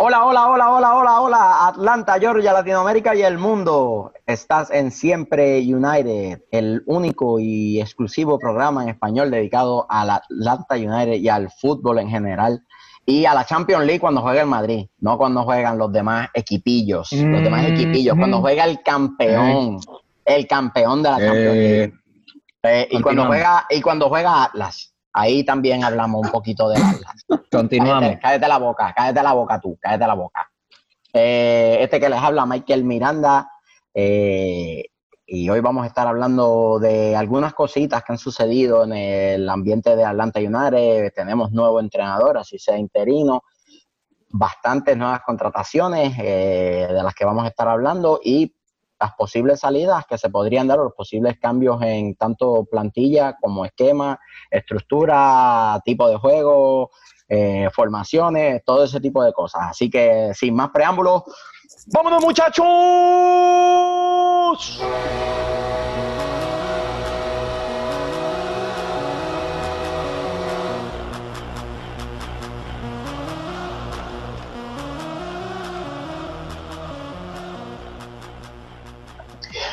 Hola, hola, hola, hola, hola, hola, Atlanta, Georgia, Latinoamérica y el mundo. Estás en Siempre United, el único y exclusivo programa en español dedicado al Atlanta United y al fútbol en general. Y a la Champions League cuando juega el Madrid, no cuando juegan los demás equipillos, los demás Mm, equipillos, cuando mm. juega el campeón, el campeón de la Champions League. Eh, Eh, y cuando juega, y cuando juega Atlas, ahí también hablamos un poquito del Atlas. continuamos. Cállate, cállate la boca, cállate la boca tú, cállate la boca. Eh, este que les habla, Michael Miranda, eh, y hoy vamos a estar hablando de algunas cositas que han sucedido en el ambiente de Atlanta United. Tenemos nuevo entrenador, así sea interino, bastantes nuevas contrataciones eh, de las que vamos a estar hablando y las posibles salidas que se podrían dar, los posibles cambios en tanto plantilla como esquema, estructura, tipo de juego, eh, formaciones, todo ese tipo de cosas. Así que sin más preámbulos, ¡vámonos muchachos!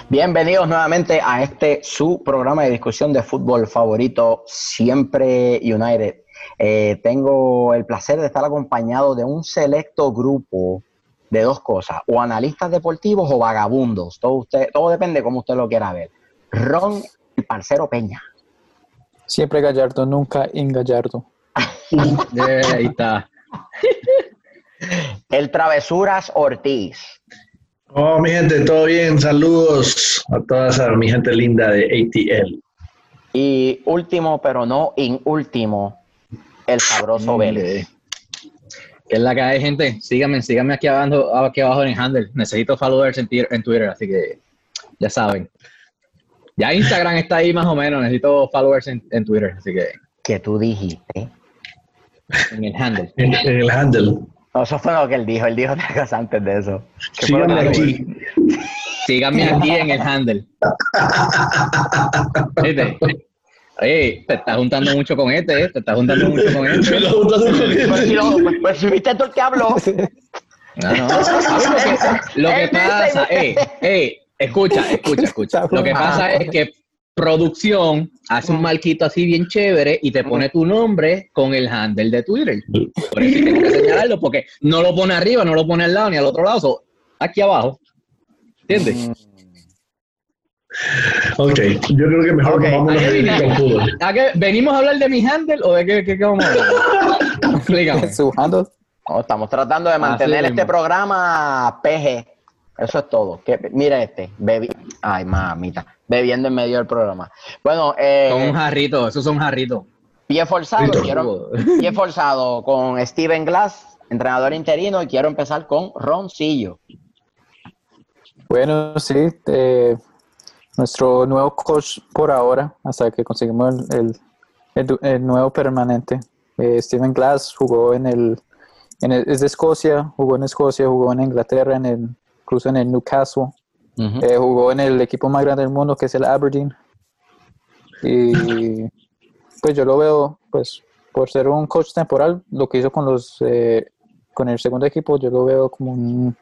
Bienvenidos nuevamente a este su programa de discusión de fútbol favorito, Siempre United. Eh, tengo el placer de estar acompañado de un selecto grupo de dos cosas, o analistas deportivos o vagabundos. Todo, usted, todo depende cómo usted lo quiera ver. Ron y Parcero Peña. Siempre Gallardo, nunca Ingallardo. Eh, ahí está. El Travesuras Ortiz. Oh, mi gente, todo bien. Saludos a toda esa, mi gente linda de ATL. Y último, pero no in último, el sabroso Vélez. ¿Qué es la que hay, gente? Síganme, síganme aquí abajo, aquí abajo en el handle. Necesito followers en, en Twitter, así que ya saben. Ya Instagram está ahí más o menos. Necesito followers en, en Twitter, así que Que tú dijiste. en el handle. En, en el handle. No, eso fue lo que él dijo. Él dijo otra cosa antes de eso. ¿Qué fue lo Síganme aquí. Síganme aquí en el handle. ¿Viste? Oye, te estás juntando mucho con este, ¿eh? Te estás juntando mucho con Me este. lo juntando con Pues, si este. no, pues, pues, si viste tú el que habló. No, no. ¿Sabes lo que, lo que pasa? Ey, ey, escucha, escucha, escucha. Lo que pasa es que producción hace un marquito así bien chévere y te pone tu nombre con el handle de Twitter. Por eso tengo que señalarlo porque no lo pone arriba, no lo pone al lado ni al otro lado, so, aquí abajo. ¿Entiendes? Ok, yo creo que mejor Ok, vámonos ¿a. ¿A qué- ¿Venimos a hablar de mi handle o de qué, qué, qué vamos a hablar? Explícame. Su handle. No, estamos tratando de mantener este programa PG. Eso es todo. Que, mira este. Bebi Ay, mamita. Bebiendo en medio del programa. Bueno, eh, Son un jarrito, esos son jarritos. pie forzado. Quiero, pie forzado con Steven Glass, entrenador interino, y quiero empezar con Roncillo. Bueno, sí, eh, nuestro nuevo coach por ahora, hasta que conseguimos el, el- el- el nuevo permanente. Eh, Steven Glass jugó en el, en el- es de Escocia, jugó en Escocia, jugó en Inglaterra, en el, incluso en el Newcastle. Eh, jugó en el equipo más grande del mundo, que es el Aberdeen. Y pues yo lo veo, pues, por ser un coach temporal, lo que hizo con los eh, con el segundo equipo, yo lo veo como un,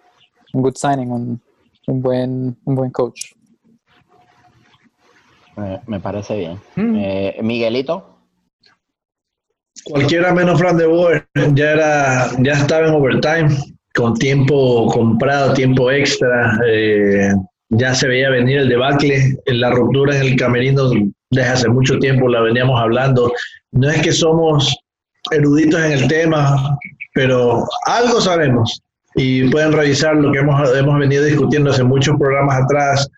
un good signing, un, un buen un buen coach. Me, me parece bien. Hmm. Eh, Miguelito. Cualquiera menos Fran de Boer ya era, ya estaba en overtime, con tiempo comprado, tiempo extra. eh, ya se veía venir el debacle, la ruptura en el camerino desde hace mucho tiempo la veníamos hablando. No es que somos eruditos en el tema, pero algo sabemos y pueden revisar lo que hemos, hemos venido discutiendo hace muchos programas atrás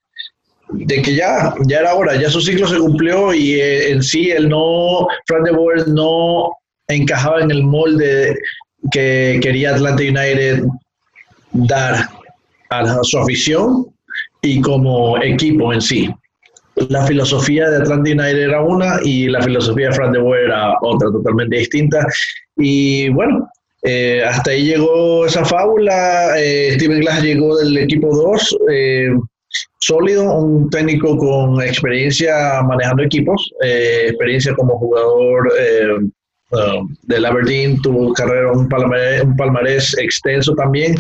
de que ya, ya era hora, ya su ciclo se cumplió y eh, en sí él no, Frank de Boer no encajaba en el molde que quería Atlanta United dar a su afición y como equipo en sí. La filosofía de Atlanta United era una y la filosofía de Frank de Boer era otra, totalmente distinta. Y bueno, eh, hasta ahí llegó esa fábula. eh, Steven Glass llegó del equipo 2 sólido, un técnico con experiencia manejando equipos, eh, experiencia como jugador eh, uh, del Aberdeen, tuvo carrera, un palmarés, un palmarés extenso también,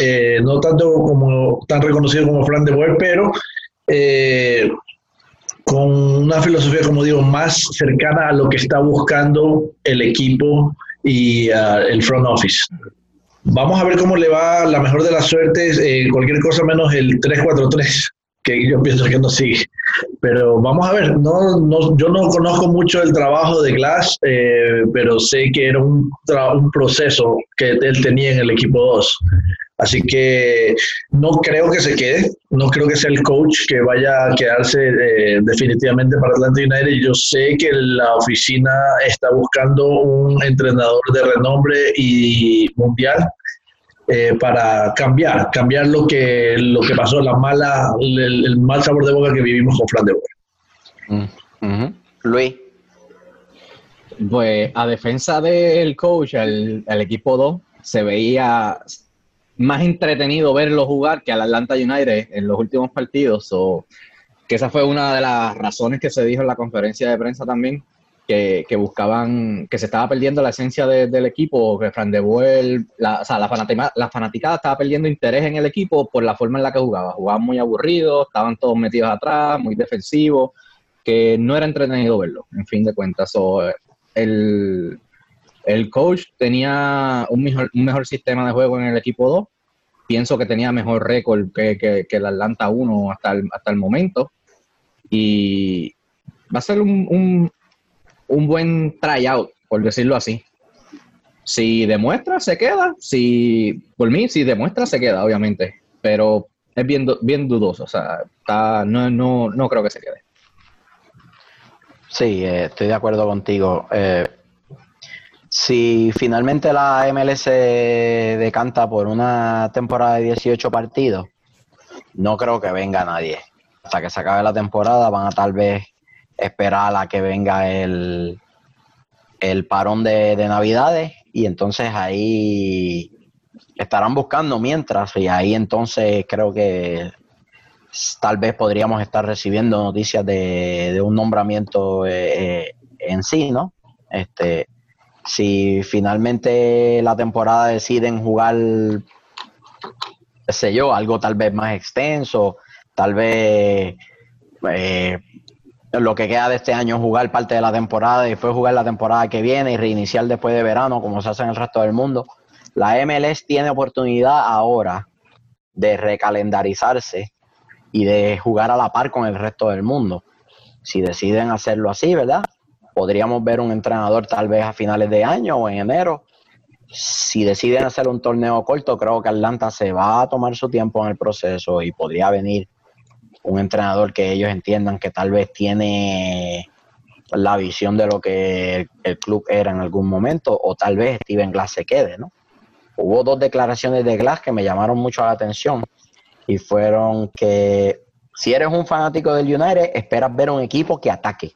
eh, no tanto como tan reconocido como Fran de Boer, pero eh, con una filosofía, como digo, más cercana a lo que está buscando el equipo y uh, el front office. Vamos a ver cómo le va. La mejor de las suertes, eh, cualquier cosa menos el 3-4-3, que yo pienso que no sigue. Pero vamos a ver, no, no, yo no conozco mucho el trabajo de Glass, eh, pero sé que era un, un proceso que él tenía en el equipo 2. Así que no creo que se quede, no creo que sea el coach que vaya a quedarse eh, definitivamente para Atlanta United. Yo sé que la oficina está buscando un entrenador de renombre y mundial eh, para cambiar, cambiar lo que, lo que pasó, la mala, el, mal sabor de boca que vivimos con Fran de Boer. Mm, Luis. Pues a defensa del coach, el, el equipo 2 se veía más entretenido verlo jugar que al Atlanta United en los últimos partidos. O que esa fue una de las razones que se dijo en la conferencia de prensa también, que, buscaban, que se estaba perdiendo la esencia del equipo, que Fran de Boel, la, o sea, la, fanaticada, estaba perdiendo interés en el equipo por la forma en la que jugaba. Jugaban muy aburridos, estaban todos metidos atrás, muy defensivos, que no era entretenido verlo, en fin de cuentas. el, el coach tenía un mejor, un mejor sistema de juego en el equipo 2. Pienso que tenía mejor récord que, que, el Atlanta 1 hasta el, hasta el momento. Y va a ser un, un buen tryout, por decirlo así. Si demuestra, se queda. Si, por mí, si demuestra, se queda, obviamente. Pero es bien, bien dudoso. O sea, está, no, no, no creo que se quede. Sí, eh, estoy de acuerdo contigo. Eh, si finalmente la MLS decanta por una temporada de 18 partidos, no creo que venga nadie. Hasta que se acabe la temporada van a tal vez esperar a que venga el, el parón de, de Navidades y entonces ahí estarán buscando mientras y ahí entonces creo que tal vez podríamos estar recibiendo noticias de, un nombramiento eh, eh, en sí, ¿no? Este, si finalmente la temporada deciden jugar, qué sé yo, algo tal vez más extenso, tal vez eh, lo que queda de este año jugar parte de la temporada y después jugar la temporada que viene y reiniciar después de verano, como se hace en el resto del mundo. La MLS tiene oportunidad ahora de recalendarizarse y de jugar a la par con el resto del mundo. Si deciden hacerlo así, ¿verdad? podríamos ver un entrenador tal vez a finales de año o en enero. Si deciden hacer un torneo corto, creo que Atlanta se va a tomar su tiempo en el proceso y podría venir un entrenador que ellos entiendan que tal vez tiene la visión de lo que el club era en algún momento, o tal vez Steven Glass se quede, ¿no? Hubo dos declaraciones de Glass que me llamaron mucho la atención y fueron que si eres un fanático del United, esperas ver un equipo que ataque,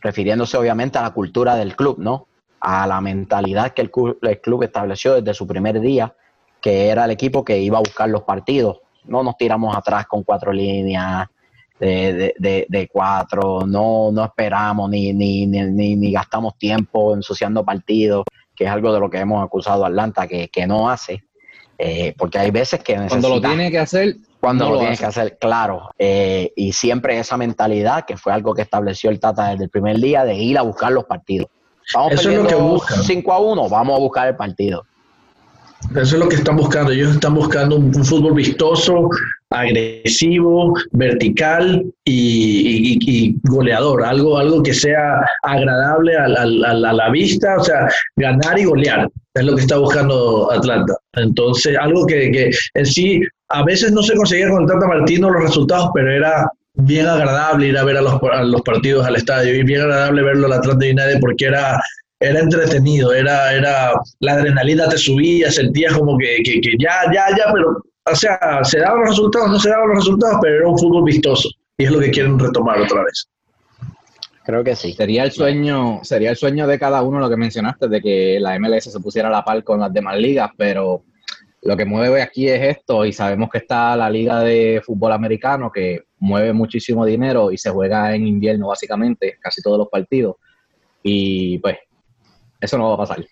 refiriéndose obviamente a la cultura del club, ¿no? A la mentalidad que el club, estableció desde su primer día, que era el equipo que iba a buscar los partidos. No nos tiramos atrás con cuatro líneas de, cuatro, no, no esperamos ni, ni, ni, ni, gastamos tiempo ensuciando partidos, que es algo de lo que hemos acusado a Atlanta que, que no hace. Eh, porque hay veces que Cuando lo tiene que hacer, cuando lo, tienes que hacer, claro. Eh, y siempre esa mentalidad, que fue algo que estableció el Tata desde el primer día, de ir a buscar los partidos. Vamos Eso es lo que buscan. 5 a 1, vamos a buscar el partido. Eso es lo que están buscando. Ellos están buscando un, fútbol vistoso, agresivo, vertical y, goleador. Algo, algo que sea agradable a, la vista, o sea, ganar y golear. Es lo que está buscando Atlanta. Entonces, algo que, que en sí a veces no se conseguía con Tata Martino los resultados, pero era bien agradable ir a ver a los, los partidos al estadio y bien agradable verlo al Atlanta United porque era, era entretenido, era, era, la adrenalina te subía, sentías como que, que, ya, ya, ya, pero, o sea, se daban los resultados, no se daban los resultados, pero era un fútbol vistoso y es lo que quieren retomar otra vez. Creo que sí. Sería el sueño, sería el sueño de cada uno lo que mencionaste, de que la MLS se pusiera a la par con las demás ligas, pero lo que mueve aquí es esto y sabemos que está la liga de fútbol americano que mueve muchísimo dinero y se juega en invierno básicamente, casi todos los partidos. Y pues, eso no va a pasar.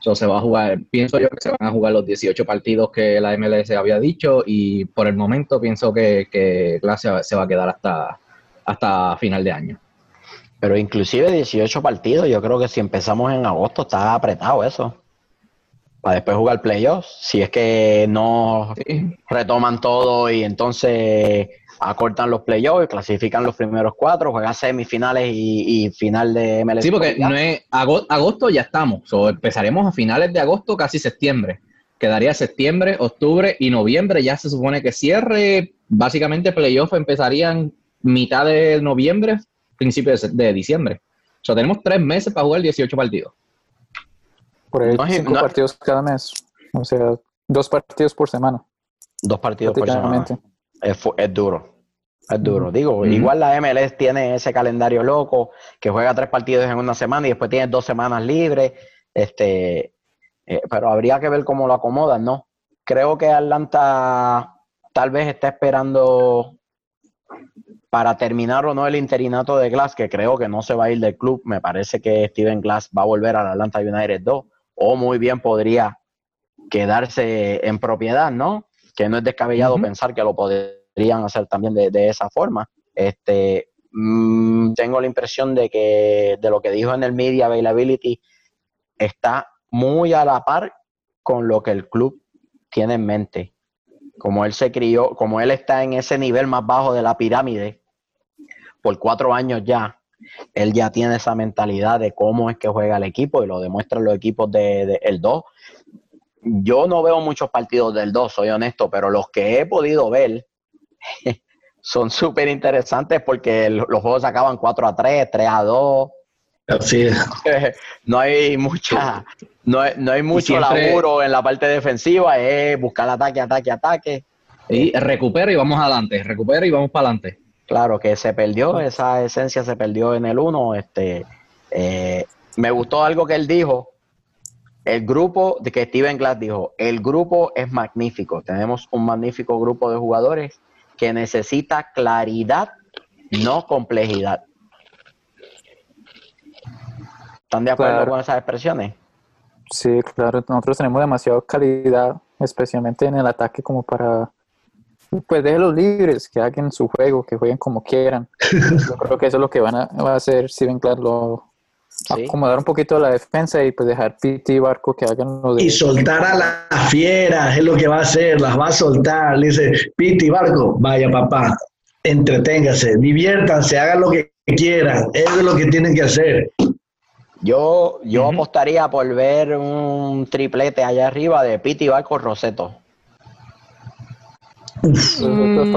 Eso se va a jugar, pienso yo que se van a jugar los 18 partidos que la MLS había dicho y por el momento pienso que, que clase se va a quedar hasta, hasta final de año. Pero inclusive 18 partidos, yo creo que si empezamos en agosto está apretado eso. Para después jugar playoffs, si es que no retoman todo y entonces acortan los playoffs, clasifican los primeros cuatro, juegan semifinales y, final de MLS. Sí, porque no es agosto, ya estamos. O empezaremos a finales de agosto, casi septiembre. Quedaría septiembre, octubre y noviembre. Ya se supone que cierre. Básicamente playoffs empezarían mitad de noviembre, principio de, diciembre. O sea, tenemos tres meses para jugar 18 partidos. Por ahí cinco partidos cada mes. O sea, dos partidos por semana. Dos partidos por semana. Es, duro. Es duro. Digo, igual la MLS tiene ese calendario loco que juega tres partidos en una semana y después tiene dos semanas libres. Este, eh, pero habría que ver cómo lo acomodan, ¿no? Creo que Atlanta tal vez está esperando para terminar o no el interinato de Glass, que creo que no se va a ir del club, me parece que Steven Glass va a volver al Atlanta United 2, o muy bien podría quedarse en propiedad, ¿no? Que no es descabellado pensar que lo podrían hacer también de, esa forma. Este, mm, tengo la impresión de que de lo que dijo en el Media Availability está muy a la par con lo que el club tiene en mente. Como él se crió, como él está en ese nivel más bajo de la pirámide, por cuatro años ya, él ya tiene esa mentalidad de cómo es que juega el equipo y lo demuestran los equipos del de, 2. Yo no veo muchos partidos del 2, soy honesto, pero los que he podido ver son súper interesantes porque los juegos acaban 4 a 3, 3 a 2. Así es. No hay mucha, no no hay mucho laburo en la parte defensiva, es buscar ataque, ataque, ataque. Y recupera y vamos adelante, recupera y vamos para adelante. Claro, que se perdió, esa esencia se perdió en el 1. Este, eh, me gustó algo que él dijo. El grupo, de que Steven Glass dijo, el grupo es magnífico. Tenemos un magnífico grupo de jugadores que necesita claridad, no complejidad. ¿Están de acuerdo con esas expresiones? Sí, claro. Nosotros tenemos demasiada calidad, especialmente en el ataque, como para pues déjenlos libres, que hagan su juego, que jueguen como quieran. Yo creo que eso es lo que van a, va a hacer Steven Clark, lo, acomodar un poquito la defensa y pues dejar Piti y Barco que hagan lo de... Y soltar a las fieras, es lo que va a hacer, las va a soltar. Le dice, Piti Barco, vaya papá, entreténgase, diviértanse, hagan lo que quieran, eso es lo que tienen que hacer. Yo, yo apostaría por ver un triplete allá arriba de Piti Barco Roseto. Mm.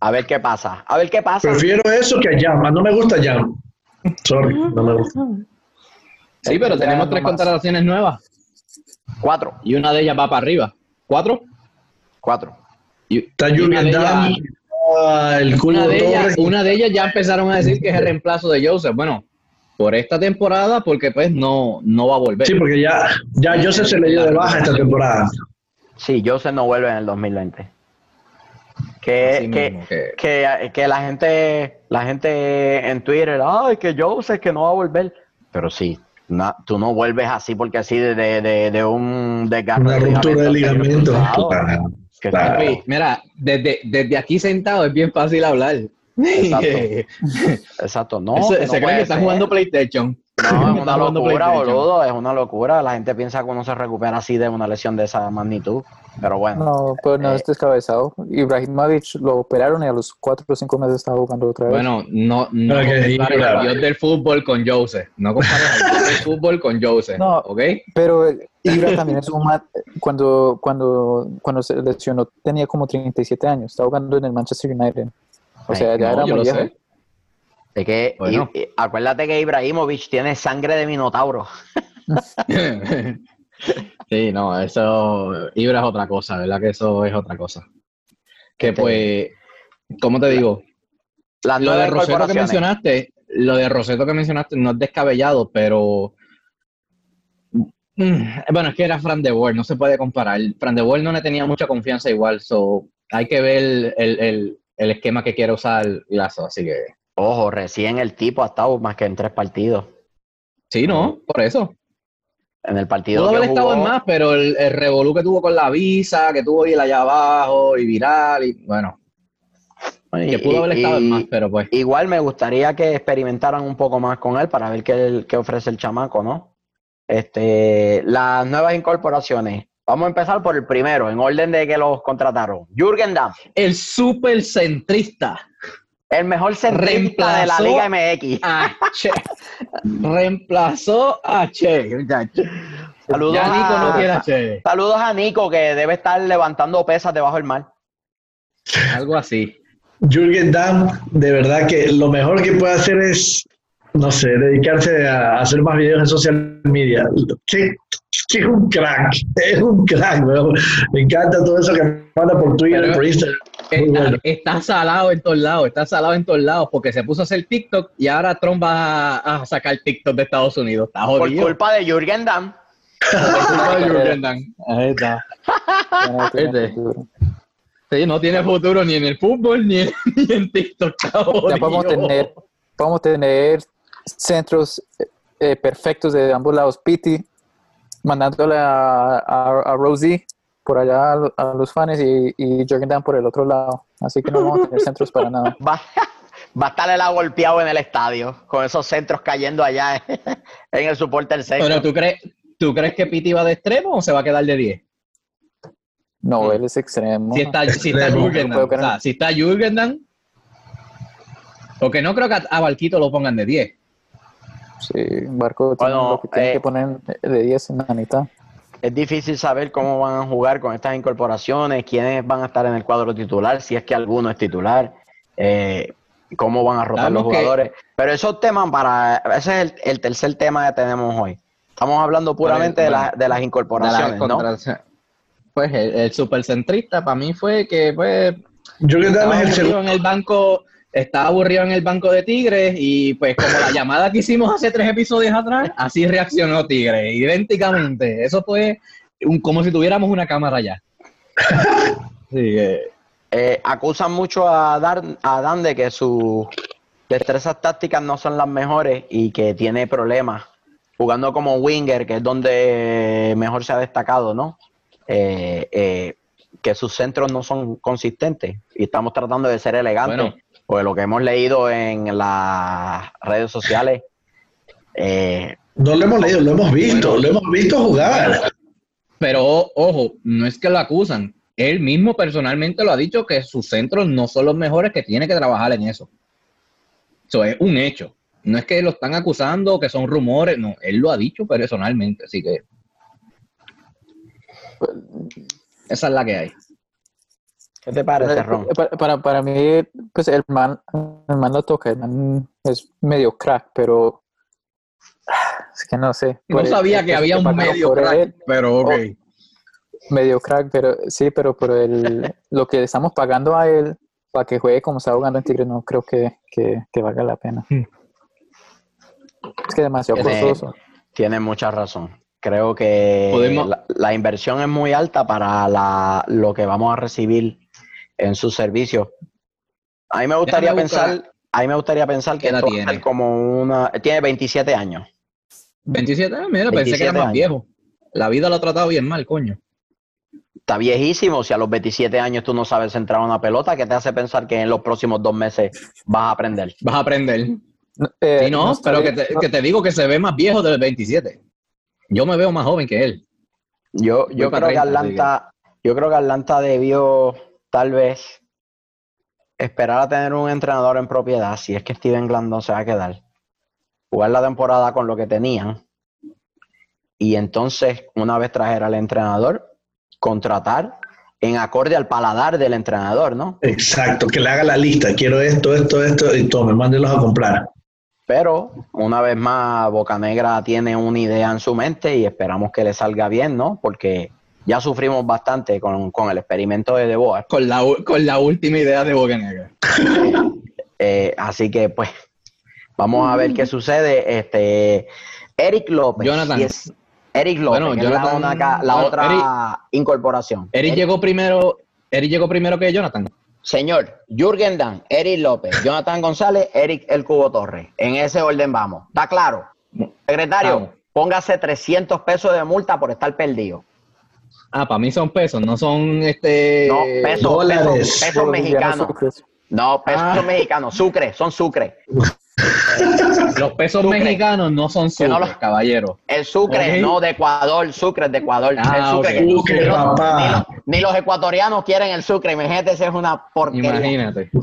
A, ver, qué pasa. A ver qué pasa. Prefiero eso que a Jam. No me gusta Jam. Sorry, no me gusta. Sí, pero tenemos tres contrataciones nuevas. Cuatro. Y una de ellas va para arriba. ¿Cuatro? Cuatro. Y, Está Dam, el una, de ellas, una de ellas ya empezaron a decir que es el reemplazo de Joseph. Bueno, por esta temporada, porque pues no, no va a volver. Sí, porque ya, ya Joseph se le dio de baja esta temporada. Sí, Joseph no vuelve en el 2020. Que, que, que, la gente la gente en Twitter, ay, que yo sé que no va a volver. Pero sí, tú no vuelves así porque así de, de, de, un desgarro. Una ruptura de ligamento. Mira, desde, desde aquí sentado es bien fácil hablar. Exacto. Exacto. No, se, cree que está jugando PlayStation. No, es una locura, boludo, es una locura. La gente piensa que uno se recupera así de una lesión de esa magnitud, pero bueno. No, pues no eh, es descabezado. Ibrahim Mavic lo operaron y a los 4 o 5 meses estaba jugando otra vez. Bueno, no, no compares del fútbol con Jose. No compares el del fútbol con Jose. No, ¿ok? Pero Ibra también es un mat cuando, cuando, cuando se lesionó tenía como 37 años, estaba jugando en el Manchester United. O sea, ya era muy viejo. De que, acuérdate que Ibrahimovic tiene sangre de minotauro. sí, no, eso, Ibra es otra cosa, ¿verdad? Que eso es otra cosa. Que este, pues, ¿cómo te digo? lo de Roseto que mencionaste, lo de Roseto que mencionaste no es descabellado, pero mm, bueno, es que era Fran de Boer, no se puede comparar. Fran de Boer no le tenía mucha confianza igual, so hay que ver el, el esquema que quiere usar Lazo, así que Ojo, recién el tipo ha estado más que en tres partidos. Sí, no, por eso. En el partido Pudo haber estado en más, pero el, el revolú que tuvo con la visa, que tuvo ir allá abajo y viral, y bueno, que pudo haber estado en y- más, pero pues. Igual me gustaría que experimentaran un poco más con él para ver qué, qué ofrece el chamaco, ¿no? Este, las nuevas incorporaciones. Vamos a empezar por el primero, en orden de que los contrataron. Jürgen Damm, El super centrista. El mejor centrista de la Reemplazó Liga MX. a Che. Reemplazó a Che. Saludos Ya Nico a- no quiere a Che. Saludos a Nico, que debe estar levantando pesas debajo del mar. Algo así. Jürgen Damm, de verdad que lo mejor que puede hacer es, no sé, dedicarse a hacer más videos en social media. Que, que es un crack, es un crack, weón. Me encanta todo eso que manda por Twitter, Pero- por Instagram. Está, bueno. está salado en todos lados, está salado en todos lados, porque se puso a hacer TikTok y ahora Trump va a, a sacar TikTok de Estados Unidos. Está Por jodido. culpa de Jürgen Damm. Por culpa de Jürgen Damm. Ahí está. Este. Sí, no tiene futuro ni en el fútbol ni en, ni en TikTok. está Ya podemos tener, podemos tener centros eh, eh, perfectos de ambos lados. Piti mandándole a, a, a Rosie por allá a, lo- a los fans y, y Jürgen Damm por el otro lado. Así que no vamos a tener centros para nada. Va, va a estar el golpeado en el estadio, con esos centros cayendo allá en el soporte del centro. Pero ¿tú crees, ¿tú crees que Piti va de extremo o se va a quedar de 10? No, él es extremo. Si está, si está Extremo. Jürgen No puedo Damm. O sea, si está Jürgen Damm, porque no creo que a, a Barquito lo pongan de 10. Sí, Barco tiene Bueno, lo que tiene eh, que poner de 10 en la mitad. Es difícil saber cómo van a jugar con estas incorporaciones, quiénes van a estar en el cuadro titular, si es que alguno es titular, eh, cómo van a rotar Sabemos los que- jugadores. Pero esos temas para, ese es el, el tercer tema que tenemos hoy. Estamos hablando puramente de, Bueno, la- de las incorporaciones. Pues el, el supercentrista para mí fue que pues Damm estaba es el en el banco, estaba aburrido en el banco de Tigres y pues como la llamada que hicimos hace tres episodios atrás, así reaccionó Tigres, idénticamente. Eso fue un, como si tuviéramos una cámara ya. Sí, eh, Eh, acusan mucho a, Dar, a Dan de que sus destrezas tácticas no son las mejores y que tiene problemas jugando como winger, que es donde mejor se ha destacado, ¿no? Eh, eh, que sus centros no son consistentes y estamos tratando de ser elegantes, Bueno. Porque lo que hemos leído en las redes sociales, eh, No lo hemos leído, lo hemos visto, Bueno. lo hemos visto jugar. Pero ojo, no es que lo acusan. Él mismo personalmente lo ha dicho que sus centros no son los mejores, que tiene que trabajar en eso. Eso es un hecho. No es que lo están acusando, que son rumores, no, él lo ha dicho personalmente, así que esa es la que hay. ¿Qué te parece, Ron? Para, para, para mí, pues el man, el man lo toca, el man es medio crack, pero es que no sé. No sabía el que había un medio crack, él, pero ok. medio crack, pero sí, pero por el, lo que le estamos pagando a él para que juegue como está jugando en Tigre, no creo que, que, que valga la pena. Hmm. Es que es demasiado Tiene- costoso. Tienes mucha razón. Creo que Podemos- la, la inversión es muy alta para la, lo que vamos a recibir en sus servicios. A mí me gustaría Déjame buscar. pensar, a mí me gustaría pensar que ¿Qué edad esto a tiene? como una, tiene 27 años. 27 años, mira, pensé que 27 era más años. viejo. La vida lo ha tratado bien mal, coño. Está viejísimo. Si a los 27 años tú no sabes centrar una pelota, ¿qué te hace pensar que en los próximos dos meses vas a aprender? Vas a aprender. Eh, Sí, no, pero que te, que te digo que se ve más viejo del 27. Yo me veo más joven que él. Yo, yo creo que 30, así Atlanta, yo creo que Atlanta debió tal vez esperar a tener un entrenador en propiedad, si es que Steven Glandon se va a quedar, jugar la temporada con lo que tenían, y entonces, una vez trajera al entrenador, contratar en acorde al paladar del entrenador, ¿no? Exacto, que le haga la lista. Quiero esto, esto, esto, y tome, mándelos a comprar. Pero, una vez más, Bocanegra tiene una idea en su mente y esperamos que le salga bien, ¿no? Porque ya sufrimos bastante con, con el experimento de De Boer. Con la, con la última idea de Boca Negra. Eh, así que, pues, vamos a ver qué sucede. Este, Eric López. Jonathan. es- Eric López, Bueno, que es la, Jonathan- una ca- la bueno, otra Eric- incorporación. Eric llegó primero, Eric llegó primero que Jonathan. Señor, Jürgen Dan, Eric López, Jonathan González, Eric El Cubo Torres. En ese orden vamos. ¿Está claro? Secretario, póngase 300 pesos de multa por estar perdido. Ah, para mí son pesos, no son este No, pesos, dólares. pesos, pesos mexicanos. No, pesos Ah. mexicanos, sucre, son sucre. Los pesos Sucre. mexicanos no son Que no sucres, los- caballero. El sucre, no de Ecuador, sucre es de Ecuador. Ah, el sucre ok. que- Sucre, ni, los, papá. ni los- ni los ecuatorianos quieren el sucre, imagínate, esa es una porquería. Imagínate.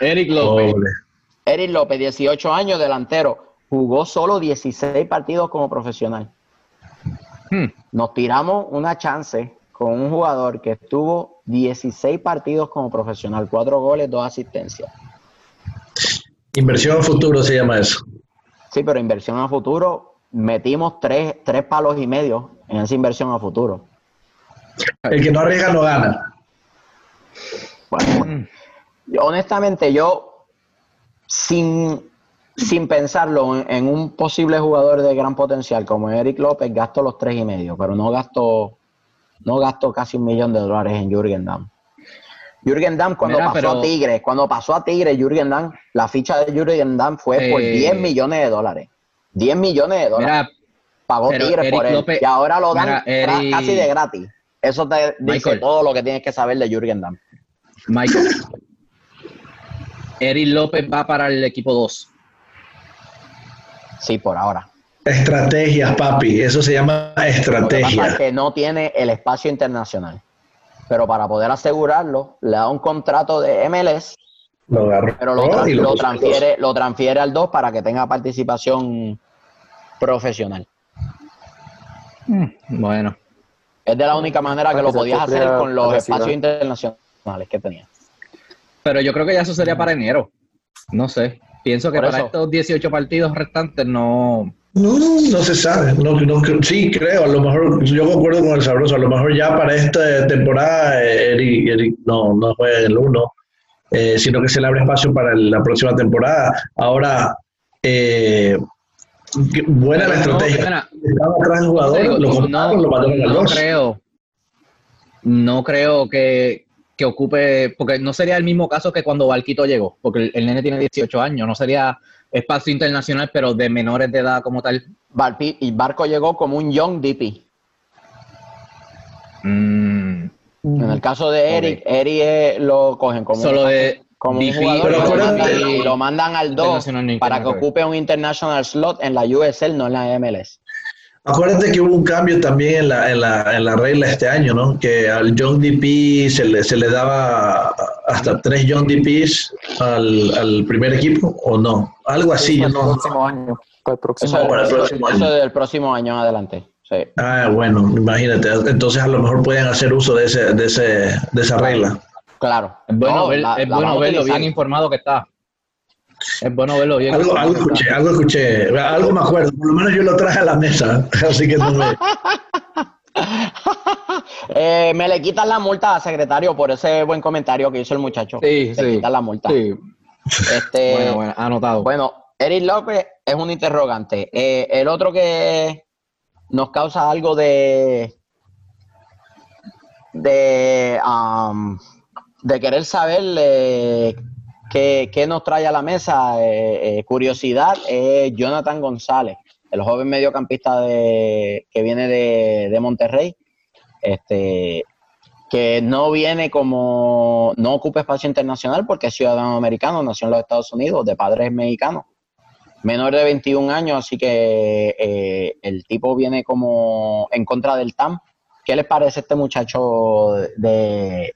Eric López. Pobre. Eric López, 18 años, delantero, jugó solo 16 partidos como profesional. Hmm. Nos tiramos una chance con un jugador que estuvo 16 partidos como profesional, 4 goles, 2 asistencias. Inversión a futuro se llama eso. Sí, pero inversión a futuro, metimos tres, tres palos y medio en esa inversión a futuro. El que no arriesga no gana. Bueno, yo, honestamente, yo, sin, sin pensarlo en, en un posible jugador de gran potencial como Eric López, gasto los tres y medio, pero no gasto, no gasto casi un millón de dólares en Jürgen Damm. Jürgen Damm cuando Mira, pasó pero- a Tigres, cuando pasó a Tigres, Jürgen Damm, la ficha de Jürgen Damm fue por Eh, 10 millones de dólares. 10 millones de dólares. Mira, pagó Tigres Eric por él. López- y ahora lo dan mira, tra- Eric- casi de gratis. Eso te dice todo lo que tienes que saber de Jürgen Damm. Michael. Eric López va para el equipo 2. Sí, por ahora. Estrategias, papi. Eso se llama Lo que pasa es estrategia. que no tiene el espacio internacional. Pero para poder asegurarlo, le da un contrato de MLS, Lo agarró pero lo, tra- transfiere, lo transfiere al 2 para que tenga participación profesional. Bueno, Es de la única manera que Para lo que podías hacer con los espacios internacionales que tenía. pero yo creo que ya eso sería para enero. No sé. Pienso que Por para eso. estos 18 partidos restantes no. No, no se sabe. No, no, sí, creo. A lo mejor, yo concuerdo con el sabroso. A lo mejor ya para esta temporada, eh, Eric, Eric no, no juega en el 1, sino que se le abre espacio para la próxima temporada. Ahora, eh, buena la no, estrategia. mira, Estaba atrás el jugador, digo, lo no, lo no 2. creo. No creo que, que ocupe, porque no sería el mismo caso que cuando Valquito llegó, porque el, el nene tiene 18 años, no sería espacio internacional, pero de menores de edad como tal. Barpi- y Barco llegó como un young DP. Mm, En el caso de Eric, Eric lo cogen como, Solo de como un DP, jugador pero y lo, mandan, y lo mandan al 2 Internacional ni para que ocupe un international slot en la USL, no en la MLS. Acuérdate que hubo un cambio también en la, en la, en la regla este año, ¿no? Que al John DP se le, se le daba hasta tres John DPs al, al primer equipo, ¿o no? Algo así, yo Para el no. próximo año. Para el próximo Eso, año. para el eso- próximo eso año. del próximo año en adelante. Sí. Ah, bueno, imagínate. Entonces a lo mejor pueden hacer uso de, ese, de, ese, de esa regla. Claro. es bueno, No, ver- la- es bueno verlo bien informado que está. Es bueno verlo bien. Algo, escuché, algo escuché, algo me acuerdo. Por lo menos yo lo traje a la mesa, así que no me... Eh, me le quitan la multa al secretario por ese buen comentario que hizo el muchacho. Sí, Le sí. quitan la multa. Sí. Este, Bueno, bueno, anotado. Bueno, Eric López es un interrogante. Eh, el otro que nos causa algo de de, um, de querer saber eh, qué, qué nos trae a la mesa, eh, eh, curiosidad, es Jonathan González, el joven mediocampista de, que viene de, de Monterrey, este, que no viene como, no ocupa espacio internacional porque es ciudadano americano, nació en los Estados Unidos, de padres mexicanos, menor de 21 años, así que eh, el tipo viene como en contra del TAM. ¿Qué les parece este muchacho de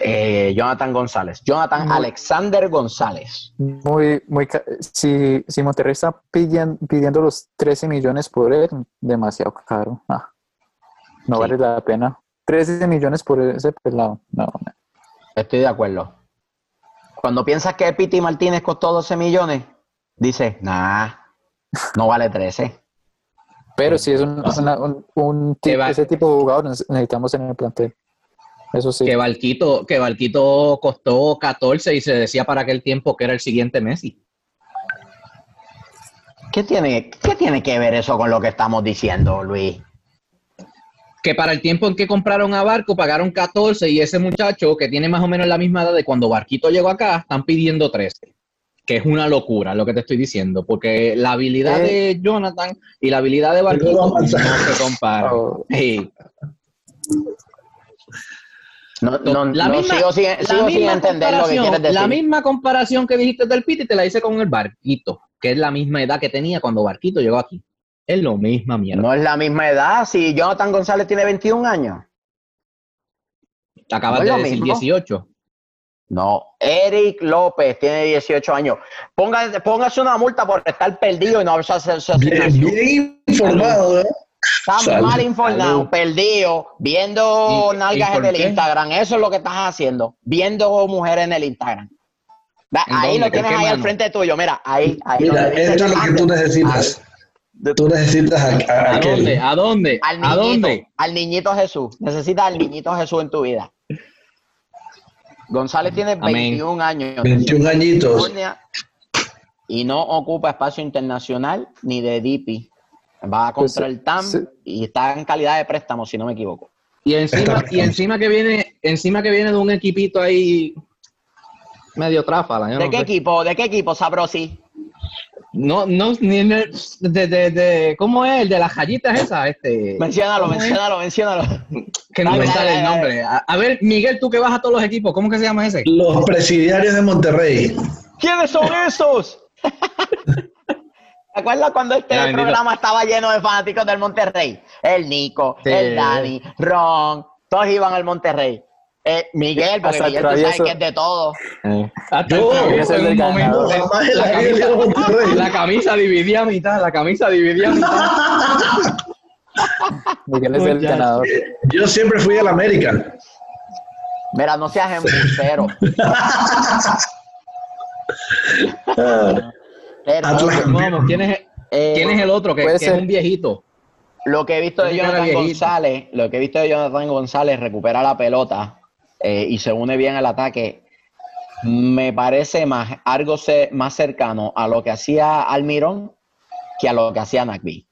eh, Jonathan González? Jonathan Muy- Alexander González. Muy, muy, si, si Monterrey está pidiendo, pidiendo los 13 millones por él, demasiado caro. Ah, no Sí. vale la pena. 13 millones por ese pelado. No, no. Estoy de acuerdo. Cuando piensas que Piti Martínez costó 12 millones, dices, nah, no vale 13. Pero si es un, una- un, tipo- va- ese tipo de jugador nece- necesitamos en el plantel. Eso sí. Que Valquito, que Valquito costó 14 y se decía para aquel tiempo que era el siguiente Messi. ¿Qué tiene, ¿Qué tiene que ver eso con lo que estamos diciendo, Luis? Que para el tiempo en que compraron a Barco pagaron 14 y ese muchacho que tiene más o menos la misma edad de cuando Barquito llegó acá están pidiendo 13. que es una locura lo que te estoy diciendo, porque la habilidad de Jonathan y la habilidad de Barquito no se comparan. Oh. No, no, la misma, sigo, sin, entender lo que quieres decir. La misma comparación que dijiste del Piti te la hice con el Barquito, que es la misma edad que tenía cuando Barquito llegó aquí. Es lo misma mierda. No es la misma edad, si Jonathan González tiene 21 años. Acabas de decir 18. No, Eric López tiene 18 años. póngase una multa por estar perdido y no haberse bien informado, ¿eh? Está mal informado, perdido, viendo nalgas en el Instagram. Eso es lo que estás haciendo, viendo mujeres en el Instagram. Ahí lo tienes ahí al frente tuyo, mira, ahí. ahí mira, esto es lo que tú necesitas. Tú necesitas a, a, dónde? ¿A dónde? Al niñito, ¿A dónde? Al niñito Jesús. Necesitas al niñito Jesús en tu vida. González tiene 21 años. 21 añitos. Y no ocupa espacio internacional ni de DP. Va pues, contra el TAM y está en calidad de préstamo, si no me equivoco. Y encima, y encima que viene, encima que viene de un equipito ahí medio tráfala. ¿De qué equipo? ¿De qué equipo, Sabrosi? No, no, ni en el, de, de, de, ¿cómo es? El de las gallitas esa, este. Menciónalo, menciónalo, menciónalo. Que no me sale el nombre. A, a, ver, Miguel, tú que vas a todos los equipos, ¿cómo que se llama ese? Los presidiarios de Monterrey. ¿Quiénes son esos? ¿Te acuerdas cuando este programa estaba lleno de fanáticos del Monterrey? El Nico, el Dani, Ron, todos iban al Monterrey. Eh, Miguel, porque Hasta Miguel tú sabes que es de todo. Eh. Hasta el momento, la, camisa, la camisa dividía a mitad, la camisa dividía a mitad. Miguel es el ganador. Yo siempre fui al América. Mira, no seas embustero. ¿quién, es, eh, ¿quién es el otro que, es un viejito? Lo que he visto de Jonathan González, lo que he visto de Jonathan González recupera la pelota eh, y se une bien al ataque. Me parece más algo más cercano a lo que hacía Almirón que a lo que hacía Nagby.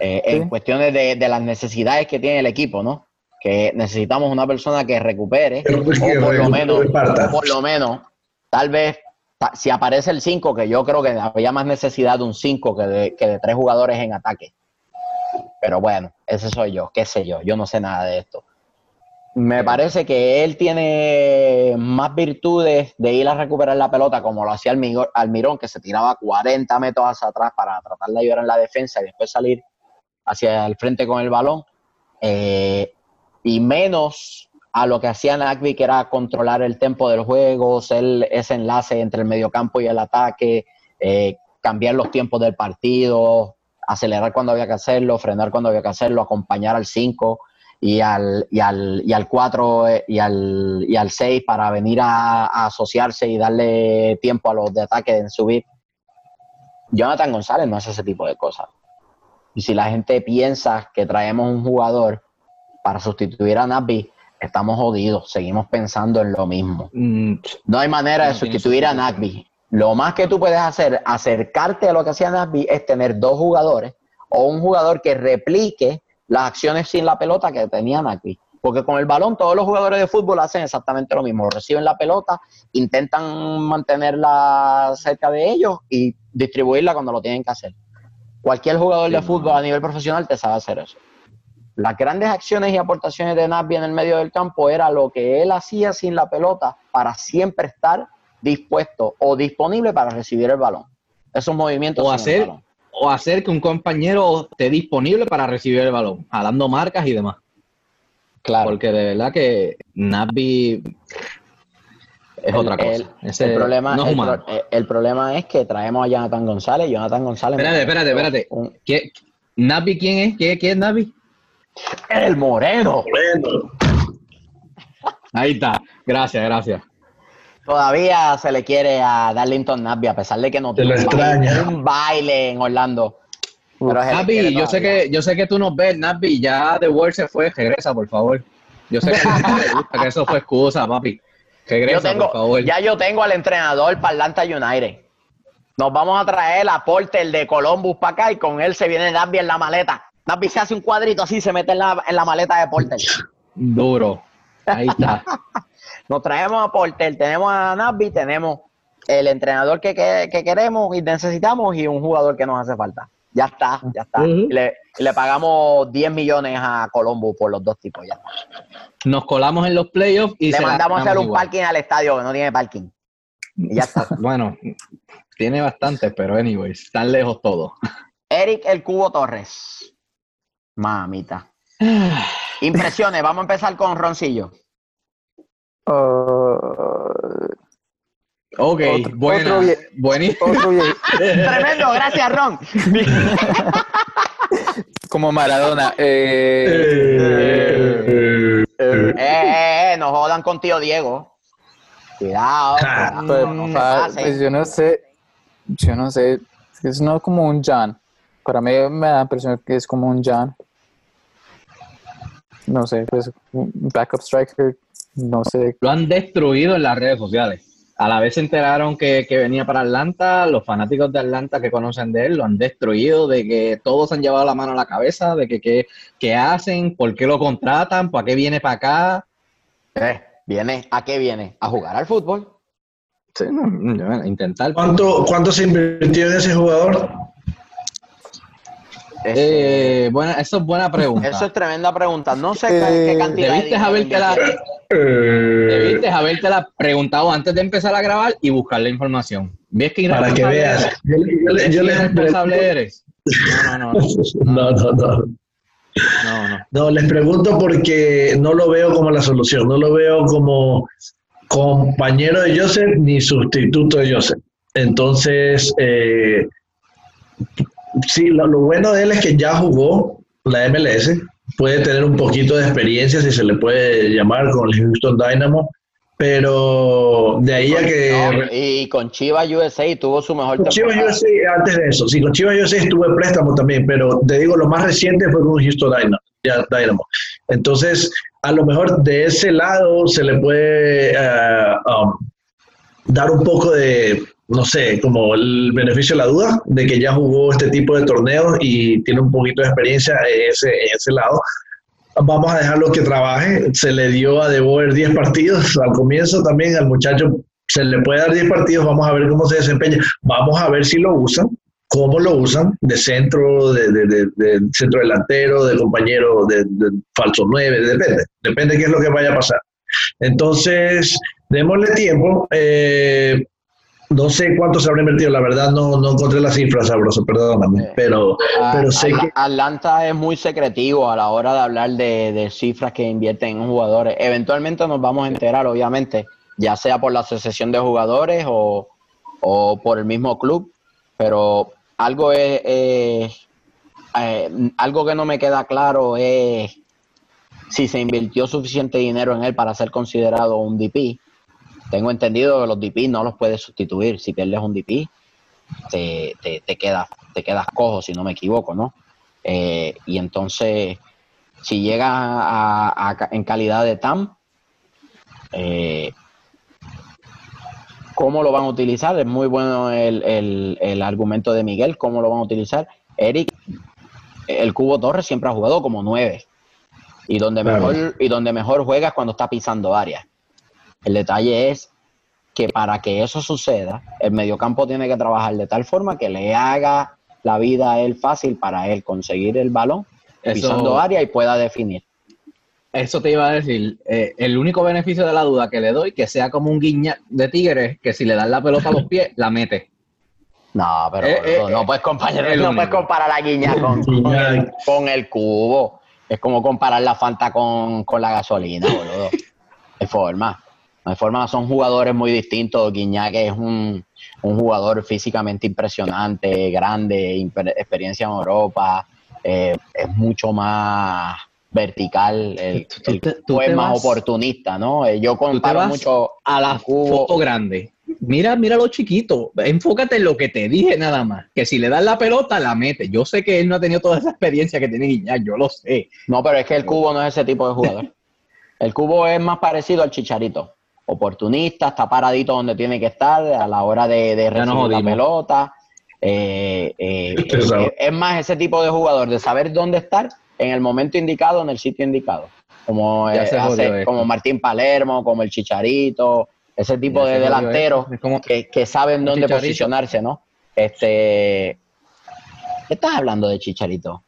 Eh, en cuestiones de, las necesidades que tiene el equipo, ¿no? Que necesitamos una persona que recupere, pues o por lo menos, por lo menos, tal vez si aparece el 5, que yo creo que había más necesidad de un 5 que de, que tres jugadores en ataque. Pero bueno, ese soy yo, qué sé yo, yo no sé nada de esto. Me parece que él tiene más virtudes de ir a recuperar la pelota como lo hacía Almirón, que se tiraba 40 metros hacia atrás para tratar de ayudar en la defensa y después salir hacia el frente con el balón. Eh, y menos a lo que hacía Nagby, que era controlar el tempo del juego, ser ese enlace entre el mediocampo y el ataque, eh, cambiar los tiempos del partido, acelerar cuando había que hacerlo, frenar cuando había que hacerlo, acompañar al 5 y al, y al, y al 4 eh, y al, y al 6 para venir a, asociarse y darle tiempo a los de ataque en subir. Jonathan González no hace ese tipo de cosas. Y si la gente piensa que traemos un jugador para sustituir a Nabi, estamos jodidos, seguimos pensando en lo mismo. Mm, no hay manera de sustituir a Nagby. Lo más que tú puedes hacer, acercarte a lo que hacía Nagby, es tener dos jugadores o un jugador que replique las acciones sin la pelota que tenía Nagby. Porque con el balón todos los jugadores de fútbol hacen exactamente lo mismo. Reciben la pelota, intentan mantenerla cerca de ellos y distribuirla cuando lo tienen que hacer. Cualquier jugador de fútbol a nivel profesional te sabe hacer eso. Las grandes acciones y aportaciones de Nabi en el medio del campo era lo que él hacía sin la pelota para siempre estar dispuesto o disponible para recibir el balón. Esos movimientos. O hacer, o hacer que un compañero esté disponible para recibir el balón, jalando marcas y demás. Claro. Porque de verdad que Nabi es otra cosa. El, problema, el, problema es que traemos a Jonathan González. Jonathan González. Espérate, espérate, espérate. ¿Nabi quién es? ¿Qué, ¿Quién es Nabi? El moreno. Ahí está. Gracias, gracias. Todavía se le quiere a Darlington Nabby, a pesar de que no tiene un, baile en Orlando. Nabby, yo sé que yo sé que tú nos ves, Nabby, ya The World se fue, regresa, por favor. Yo sé que, que eso fue excusa, papi. Regresa, por favor. Ya yo tengo al entrenador para Atlanta United. Nos vamos a traer a Porter de Columbus para acá y con él se viene Nabby en la maleta. Napi se hace un cuadrito así, se mete en la, en la maleta de Porter. Duro. Ahí está. Nos traemos a Porter, tenemos a Nabi, tenemos el entrenador que, que, queremos y necesitamos y un jugador que nos hace falta. Ya está, ya está. le, le, pagamos 10 millones a Colombo por los dos tipos, ya Nos colamos en los playoffs y le mandamos a hacer un parking al estadio que no tiene parking. Y ya está. bueno, tiene bastante, pero anyways, están lejos todos. Eric El Cubo Torres. Mamita. Impresiones, vamos a empezar con Roncillo. Uh, ok, bueno, buenísimo. Tremendo, gracias Ron. Como Maradona. Eh, eh, eh, eh, no jodan con tío Diego. Cuidado. Pues, pues, yo no sé, yo no sé, es no como un Jan. Para mí me da la impresión que es como un Jan. No sé, pues un backup striker no sé. Lo han destruido en las redes sociales. A la vez se enteraron que, venía para Atlanta, los fanáticos de Atlanta que conocen de él lo han destruido, de que todos han llevado la mano a la cabeza, de que qué hacen, por qué lo contratan, para qué viene para acá. Eh, viene, ¿a qué viene? ¿A jugar al fútbol? Sí, no, intentar. ¿Cuánto, ¿Cuánto se invirtió en ese jugador? Eh, bueno, eso es buena pregunta. Eso es tremenda pregunta. No sé qué, cantidad. Debiste habértela, debiste habértela preguntado antes de empezar a grabar y buscar la información. ¿Ves que Para que veas. Yo, les responsable eres? No, no, no. No, no, no. No, no. No, les pregunto porque no lo veo como la solución. No lo veo como compañero de Joseph ni sustituto de Joseph. Entonces, eh, sí, lo, bueno de él es que ya jugó la MLS, puede tener un poquito de experiencia, si se le puede llamar, con el Houston Dynamo, pero de ahí a que... y con Chivas USA tuvo su mejor con Chivas USA antes de eso, sí, con Chivas USA estuvo en préstamo también, pero te digo, lo más reciente fue con Houston Dynamo. Entonces, a lo mejor de ese lado se le puede eh, um, dar un poco de no sé, como el beneficio de la duda de que ya jugó este tipo de torneos y tiene un poquito de experiencia en ese, en ese lado. Vamos a dejarlo que trabaje. Se le dio a De 10 partidos al comienzo también. Al muchacho se le puede dar 10 partidos. Vamos a ver cómo se desempeña. Vamos a ver si lo usan, cómo lo usan, de centro, de, de, de, centro delantero, de compañero, de, falso 9, depende. Depende qué es lo que vaya a pasar. Entonces, démosle tiempo. Eh, no sé cuánto se habrá invertido, la verdad no, no encontré las cifras, sabroso, perdóname, pero, ah, pero sé que... Atlanta es muy secretivo a la hora de hablar de, cifras que invierten en jugadores. Eventualmente nos vamos a enterar, obviamente, ya sea por la asociación de jugadores o, por el mismo club, pero algo es... Eh, algo que no me queda claro es si se invirtió suficiente dinero en él para ser considerado un DP tengo entendido que los DP no los puedes sustituir. Si pierdes un DP, te, te, quedas, te quedas cojo, si no me equivoco, ¿no? Eh, y entonces, si llega a, en calidad de TAM, eh, ¿cómo lo van a utilizar? Es muy bueno el, argumento de Miguel, ¿cómo lo van a utilizar? Eric, el Cubo Torres siempre ha jugado como nueve. Y donde, mejor, y donde mejor juega es cuando está pisando áreas. El detalle es que para que eso suceda, el mediocampo tiene que trabajar de tal forma que le haga la vida a él fácil para él conseguir el balón pisando área y pueda definir. Eso te iba a decir. Eh, el único beneficio de la duda que le doy, que sea como un guiña de tigre, que si le dan la pelota a los pies, la mete. No, pero eh, eh, no, puedes comparar, no puedes comparar la guiña con, con, el, cubo. Es como comparar la Fanta con, con la gasolina, boludo. De forma. De forma, son jugadores muy distintos. Guiñac es un, jugador físicamente impresionante, grande, experiencia en Europa, eh, es mucho más vertical, el, es más oportunista, ¿no? Eh, yo comparo mucho a la foto grande. Mira, mira lo chiquito, enfócate en lo que te dije nada más, que si le das la pelota la mete. Yo sé que él no ha tenido toda esa experiencia que tiene Guiñac, yo lo sé. No, pero es que el cubo no es ese tipo de jugador. el cubo es más parecido al chicharito oportunista, está paradito donde tiene que estar a la hora de, de recibir la pelota. Eh, eh, eh, es más ese tipo de jugador, de saber dónde estar en el momento indicado, en el sitio indicado. Como, como Martín Palermo, como el Chicharito, Ese tipo de delanteros que, que, saben dónde posicionarse, ¿no? Este, ¿Qué estás hablando de Chicharito?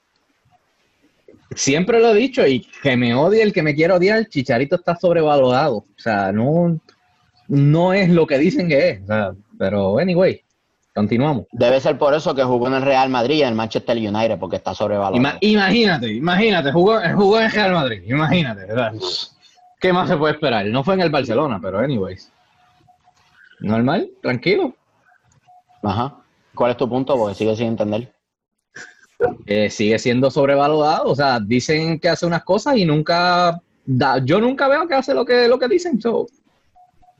Siempre lo he dicho y que me odie el que me quiera odiar, Chicharito está sobrevalorado. O sea, no, no es lo que dicen que es. pero anyway, continuamos. Debe ser por eso que jugó en el Real Madrid y en el Manchester United, porque está sobrevalorado. imagínate, imagínate, jugó, jugó en el Real Madrid, imagínate. ¿Qué más se puede esperar? No fue en el Barcelona, pero anyways. Normal, tranquilo. Ajá. ¿Cuál es tu punto? Porque sigue sin entender. Eh, sigue siendo sobrevalorado. O sea, dicen que hace unas cosas y nunca da, yo nunca veo que hace lo que, lo que dicen.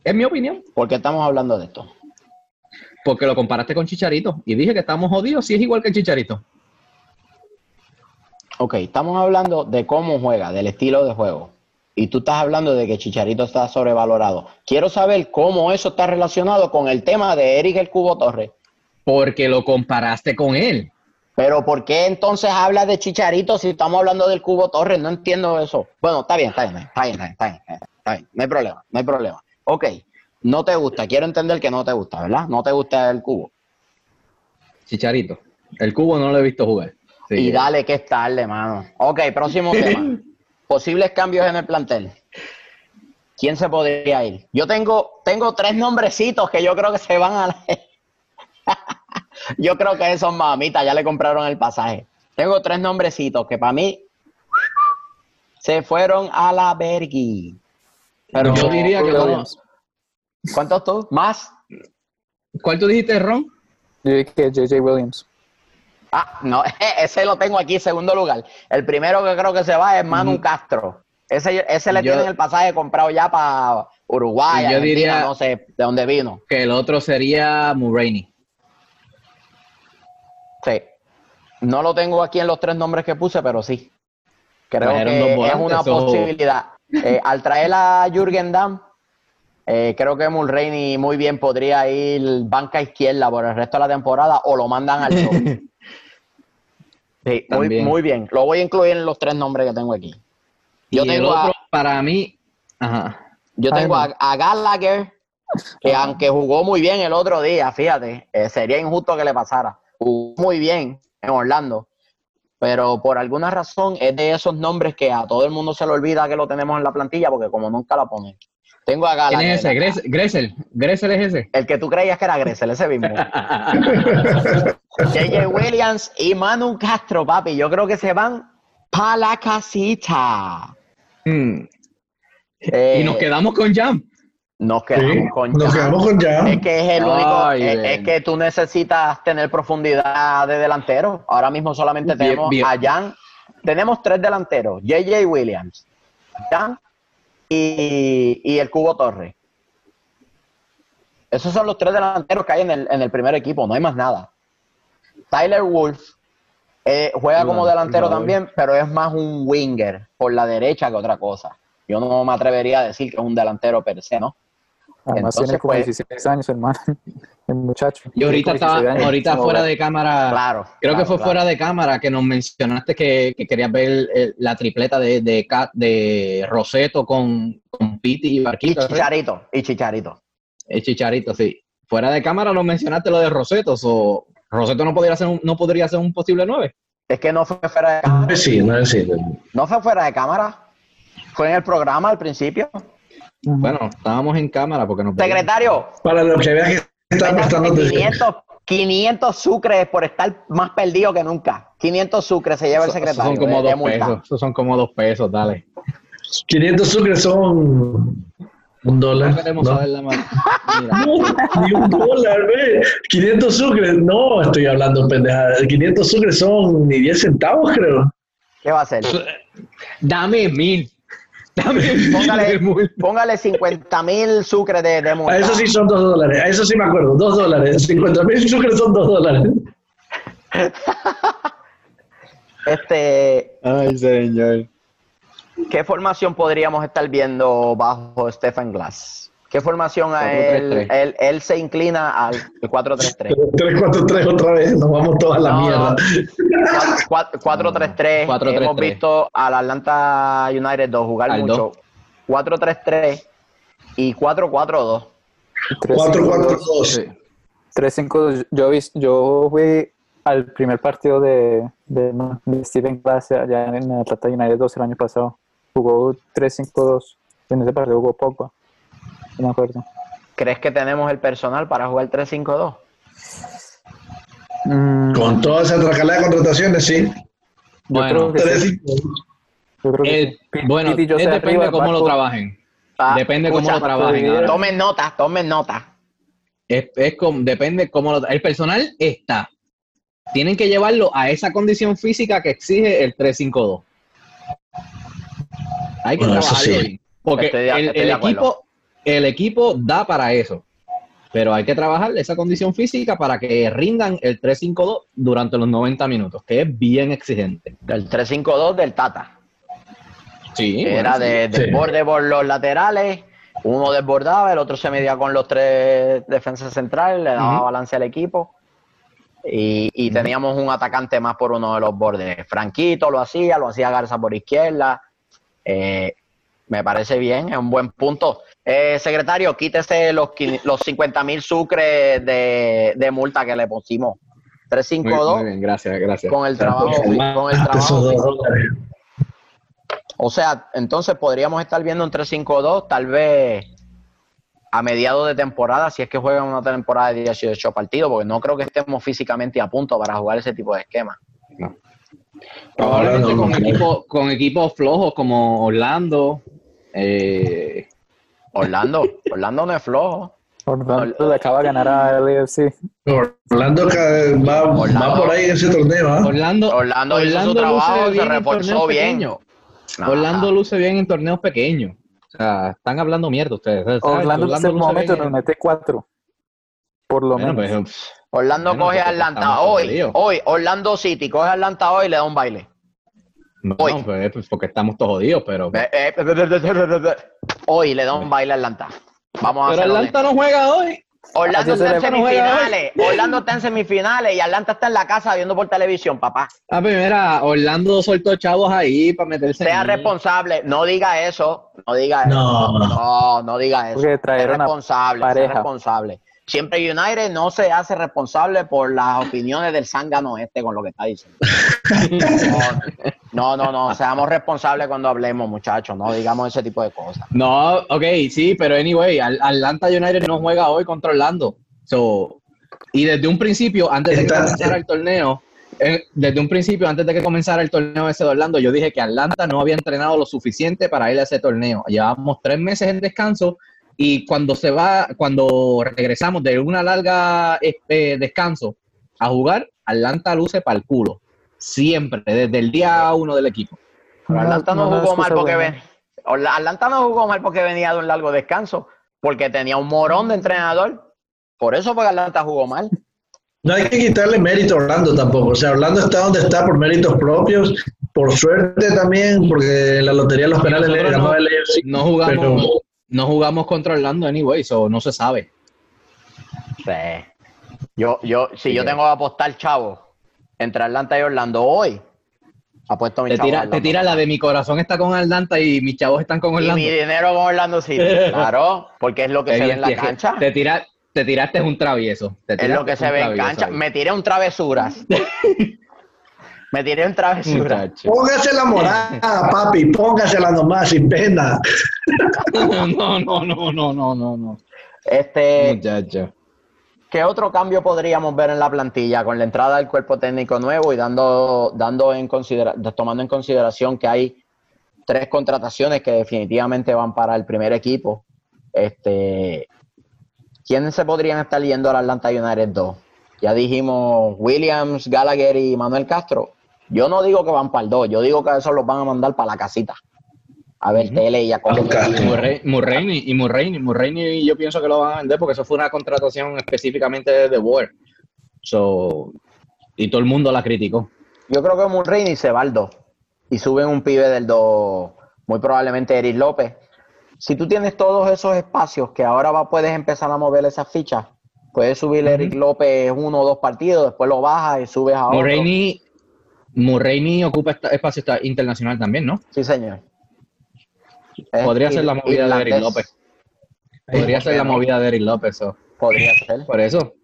es mi opinión. ¿Por qué estamos hablando de esto? Porque lo comparaste con Chicharito y dije que estamos jodidos si es igual que el Chicharito. Ok, estamos hablando de cómo juega, del estilo de juego. Y tú estás hablando de que Chicharito está sobrevalorado. Quiero saber cómo eso está relacionado con el tema de Eric el Cubo Torres. Porque lo comparaste con él. Pero ¿por qué entonces habla de Chicharito si estamos hablando del Cubo Torres? No entiendo eso. Bueno, está bien, está bien, está bien, está bien, está bien, No hay problema, no hay problema. Ok, no te gusta. Quiero entender que no te gusta, ¿verdad? No te gusta el Cubo. Chicharito. El Cubo no lo he visto jugar. y dale que es tarde, mano. Ok, próximo tema. Posibles cambios en el plantel. ¿Quién se podría ir? Yo tengo, tengo tres nombrecitos que yo creo que se van a... Yo creo que esos mamitas ya le compraron el pasaje. Tengo tres nombrecitos que para mí se fueron a la Bergui. Pero yo diría que todos. ¿Cuántos tú? ¿Más? ¿Cuál tú dijiste, Ron? Yo dije JJ Williams. Ah, no, ese lo tengo aquí, segundo lugar. El primero que creo que se va es Manu Castro. Ese, ese le tienen el pasaje comprado ya para Uruguay, yo diría no sé de dónde vino. Que el otro sería Murrainy. Sí. No lo tengo aquí en los tres nombres que puse, pero sí. Creo que es una posibilidad. Eh, al traer a Jürgen Damm, eh, creo que Mulroney muy bien podría ir banca izquierda por el resto de la temporada o lo mandan al show. sí, muy, bien. Lo voy a incluir en los tres nombres que tengo aquí. Yo tengo otro, para mí, yo tengo a, Gallagher, que aunque jugó muy bien el otro día, fíjate, eh, sería injusto que le pasara muy bien en Orlando, pero por alguna razón es de esos nombres que a todo el mundo se le olvida que lo tenemos en la plantilla porque como nunca la ponen. Tengo a Gala. ¿Quién es ese? Gressel. Gressel es ese. El que tú creías que era Gressel, ese mismo. JJ Williams y Manu Castro, papi. Yo creo que se van para la casita. Hmm. y nos quedamos con Jam. Nos quedamos con Nos quedamos con Jam. Es que es el único. es, que tú necesitas tener profundidad de delantero. Ahora mismo solamente tenemos a Jan. Tenemos tres delanteros: JJ Williams, Jan y, el Cubo Torre. Esos son los tres delanteros que hay en el, en el primer equipo. No hay más nada. Tyler Wolf eh, juega como delantero también, pero es más un winger por la derecha que otra cosa. Yo no me atrevería a decir que es un delantero per se, ¿no? Además tiene como 16 pues, años, hermano, el muchacho. Y ahorita estaba, ahorita fuera de cámara, claro, creo que fue fuera de cámara que nos mencionaste que, querías ver la tripleta de, de, de Roseto con, con Piti y Barquito. Y Chicharito, y Chicharito. El Chicharito, sí. Fuera de cámara nos mencionaste lo de Roseto, o Roseto no podría ser un, no podría ser un posible 9. Es que no fue fuera de cámara. Sí, no, sí. no fue fuera de cámara. Fue en el programa al principio. Bueno, estábamos en cámara porque nos Secretario. Para lo que veas que está prestando 500, 500 sucres por estar más perdido que nunca. 500 sucres se lleva el secretario. son como dos pesos. Esos son como dos pesos, dale. 500 sucres son un dólar. No queremos saber la ni un dólar, ve. 500 sucres. No, estoy hablando pendejada. 500 sucres son ni 10 centavos, creo. ¿Qué va a hacer? Dame mil. póngale, póngale 50 mil sucres de, de multa. A eso sí son dos dólares, a eso sí me acuerdo, dos dólares. 50 mil sucres son dos dólares. este. Ay, señor. ¿Qué formación podríamos estar viendo bajo Stephen Glass? ¿Qué formación a él, él, se inclina al 4-3-3? 3-4-3 otra vez, nos vamos toda la mierda. 4-3-3, hemos visto al Atlanta United 2 jugar mucho. 4-3-3 y 4-4-2. 4-4-2. 3-5-2. Yo, vi- yo fui al primer partido de, de, de Steven Glass allá en Atlanta United 2 el año pasado. Jugó 3-5-2. En ese partido jugó Pogba. No me acuerdo. ¿Crees que tenemos el personal para jugar 3-5-2? Mm, Con toda esa tracalada de contrataciones, sí. Bueno. Pi- bueno, sea depende cómo lo trabajen. Ah, Depende cómo lo trabajen. ahora. Tomen nota, tomen nota. Es, es como, depende cómo lo, el personal está. Tienen que llevarlo a esa condición física que exige el 352. Hay que Bueno, eso trabajarlo sí. bien. Porque Estoy de- el, estoy el de acuerdo. equipo, el equipo da para eso. Pero hay que trabajar esa condición física para que rindan el 352 durante los 90 minutos, que es bien exigente. Del 3-5-2 del Tata. Sí, era de, Sí. desborde por los laterales, uno desbordaba, el otro se medía con los tres defensas centrales, le daba balance al equipo. Y, y teníamos un atacante más por uno de los bordes. Franquito lo hacía, lo hacía Garza por izquierda. Eh, me parece bien, es un buen punto. Eh, secretario, quítese los, los 50 mil sucres de, de multa que le pusimos. Muy, 352 muy bien, gracias, gracias. con el trabajo, con el trabajo o sea, entonces podríamos estar viendo un 3-5-2 tal vez a mediados de temporada, si es que juegan una temporada de 18 partidos, porque no creo que estemos físicamente a punto para jugar ese tipo de esquema. Probablemente no, con, no. equipos, con equipos flojos como Orlando. Eh, Orlando, Orlando no es flojo. Orlando le acaba de ganar a LAFC. Orlando va, Orlando. va por ahí en ese torneo, ¿ah? Orlando, Orlando, hizo su luce trabajo y se bien en reforzó torneos bien. Orlando luce bien en torneos pequeños. O sea, están hablando mierda ustedes. ¿sabes? Orlando en este luce momento nos mete cuatro. Por lo Bueno, menos. pues, Orlando Bueno, coge a porque Atlanta hoy, hoy, Orlando City coge a Atlanta hoy y le da un baile. No, Hoy. pues, pues, porque estamos todos jodidos, pero. Eh, eh, Hoy le da un baile a Atlanta. Vamos a Pero. Atlanta no juega hoy. Orlando Así está en no hoy. semifinales. Orlando está en semifinales y Atlanta está en la casa viendo por televisión, papá. Ah, pues mira, Orlando soltó chavos ahí para meterse. Sea en- responsable. No diga eso. No diga eso. No. No, no diga eso. Porque Sea responsable. Sea responsable. Siempre United no se hace responsable por las opiniones del zángano este con lo que está diciendo. No, no, no. Seamos responsables cuando hablemos, muchachos. No digamos ese tipo de cosas. No, ok, sí, pero anyway, Atlanta United no juega hoy contra Orlando. So, y desde un principio, antes de que comenzara el torneo, eh, desde un principio, antes de que comenzara el torneo ese de Orlando, yo dije que Atlanta no había entrenado lo suficiente para ir a ese torneo. Llevábamos tres meses en descanso y cuando se va, cuando regresamos de una larga este, descanso a jugar, Atlanta luce para el culo. Siempre, desde el día uno del equipo. Pero Atlanta no, no, no, jugó mal porque buena. ven. Atlanta no jugó mal porque venía de un largo descanso, porque tenía un morón de entrenador. Por eso porque Atlanta jugó mal. No hay que quitarle mérito a Orlando tampoco. O sea, Orlando está donde está por méritos propios, por suerte también, porque en la lotería de los penales le ganó no- el AFC. No jugamos, Pero- no jugamos contra Orlando anyway, so no se sabe. Sí. Yo, yo, si yo tengo que apostar, chavo, entre Atlanta y Orlando hoy, apuesto mi Te chavo te tira la de mi corazón está con Atlanta y mis chavos están con Y Orlando. mi dinero con Orlando City. Claro, porque es lo que se ve en la cancha. Te, tira, te tiraste un travieso. Te Es lo que se ve en travieso cancha. ahí. Me tiré un travesuras. Me tiré un travesuras. Muchacho. Póngase la morada, papi, póngasela nomás, sin pena. No, no, no, no, no, no, no. Este, Muchacho. ¿Qué otro cambio podríamos ver en la plantilla con la entrada del cuerpo técnico nuevo y dando, dando en considera tomando en consideración que hay tres contrataciones que definitivamente van para el primer equipo? Este, ¿Quiénes se podrían estar yendo al Atlanta United 2? Ya dijimos Williams, Gallagher y Manuel Castro. Yo no digo que van para el 2, yo digo que esos los van a mandar para la casita. A ver tele y a comer. Murray- Murrainy y Murrainy, Murrainy yo pienso que lo van a vender porque eso fue una contratación específicamente de The War. So, y todo el mundo la criticó. Yo creo que Mulroney se va al 2 y suben un pibe del 2, muy probablemente Eric López. Si tú tienes todos esos espacios que ahora va, puedes empezar a mover esas fichas, puedes subir Eric López uno o dos partidos, después lo bajas y subes a otro. Murrainy, Murrainy ocupa esta- espacio internacional también, ¿no? Sí, señor. Podría ser la movida de Eric. López. Podría ser la movida de Eric López. Podría ser. Por eso.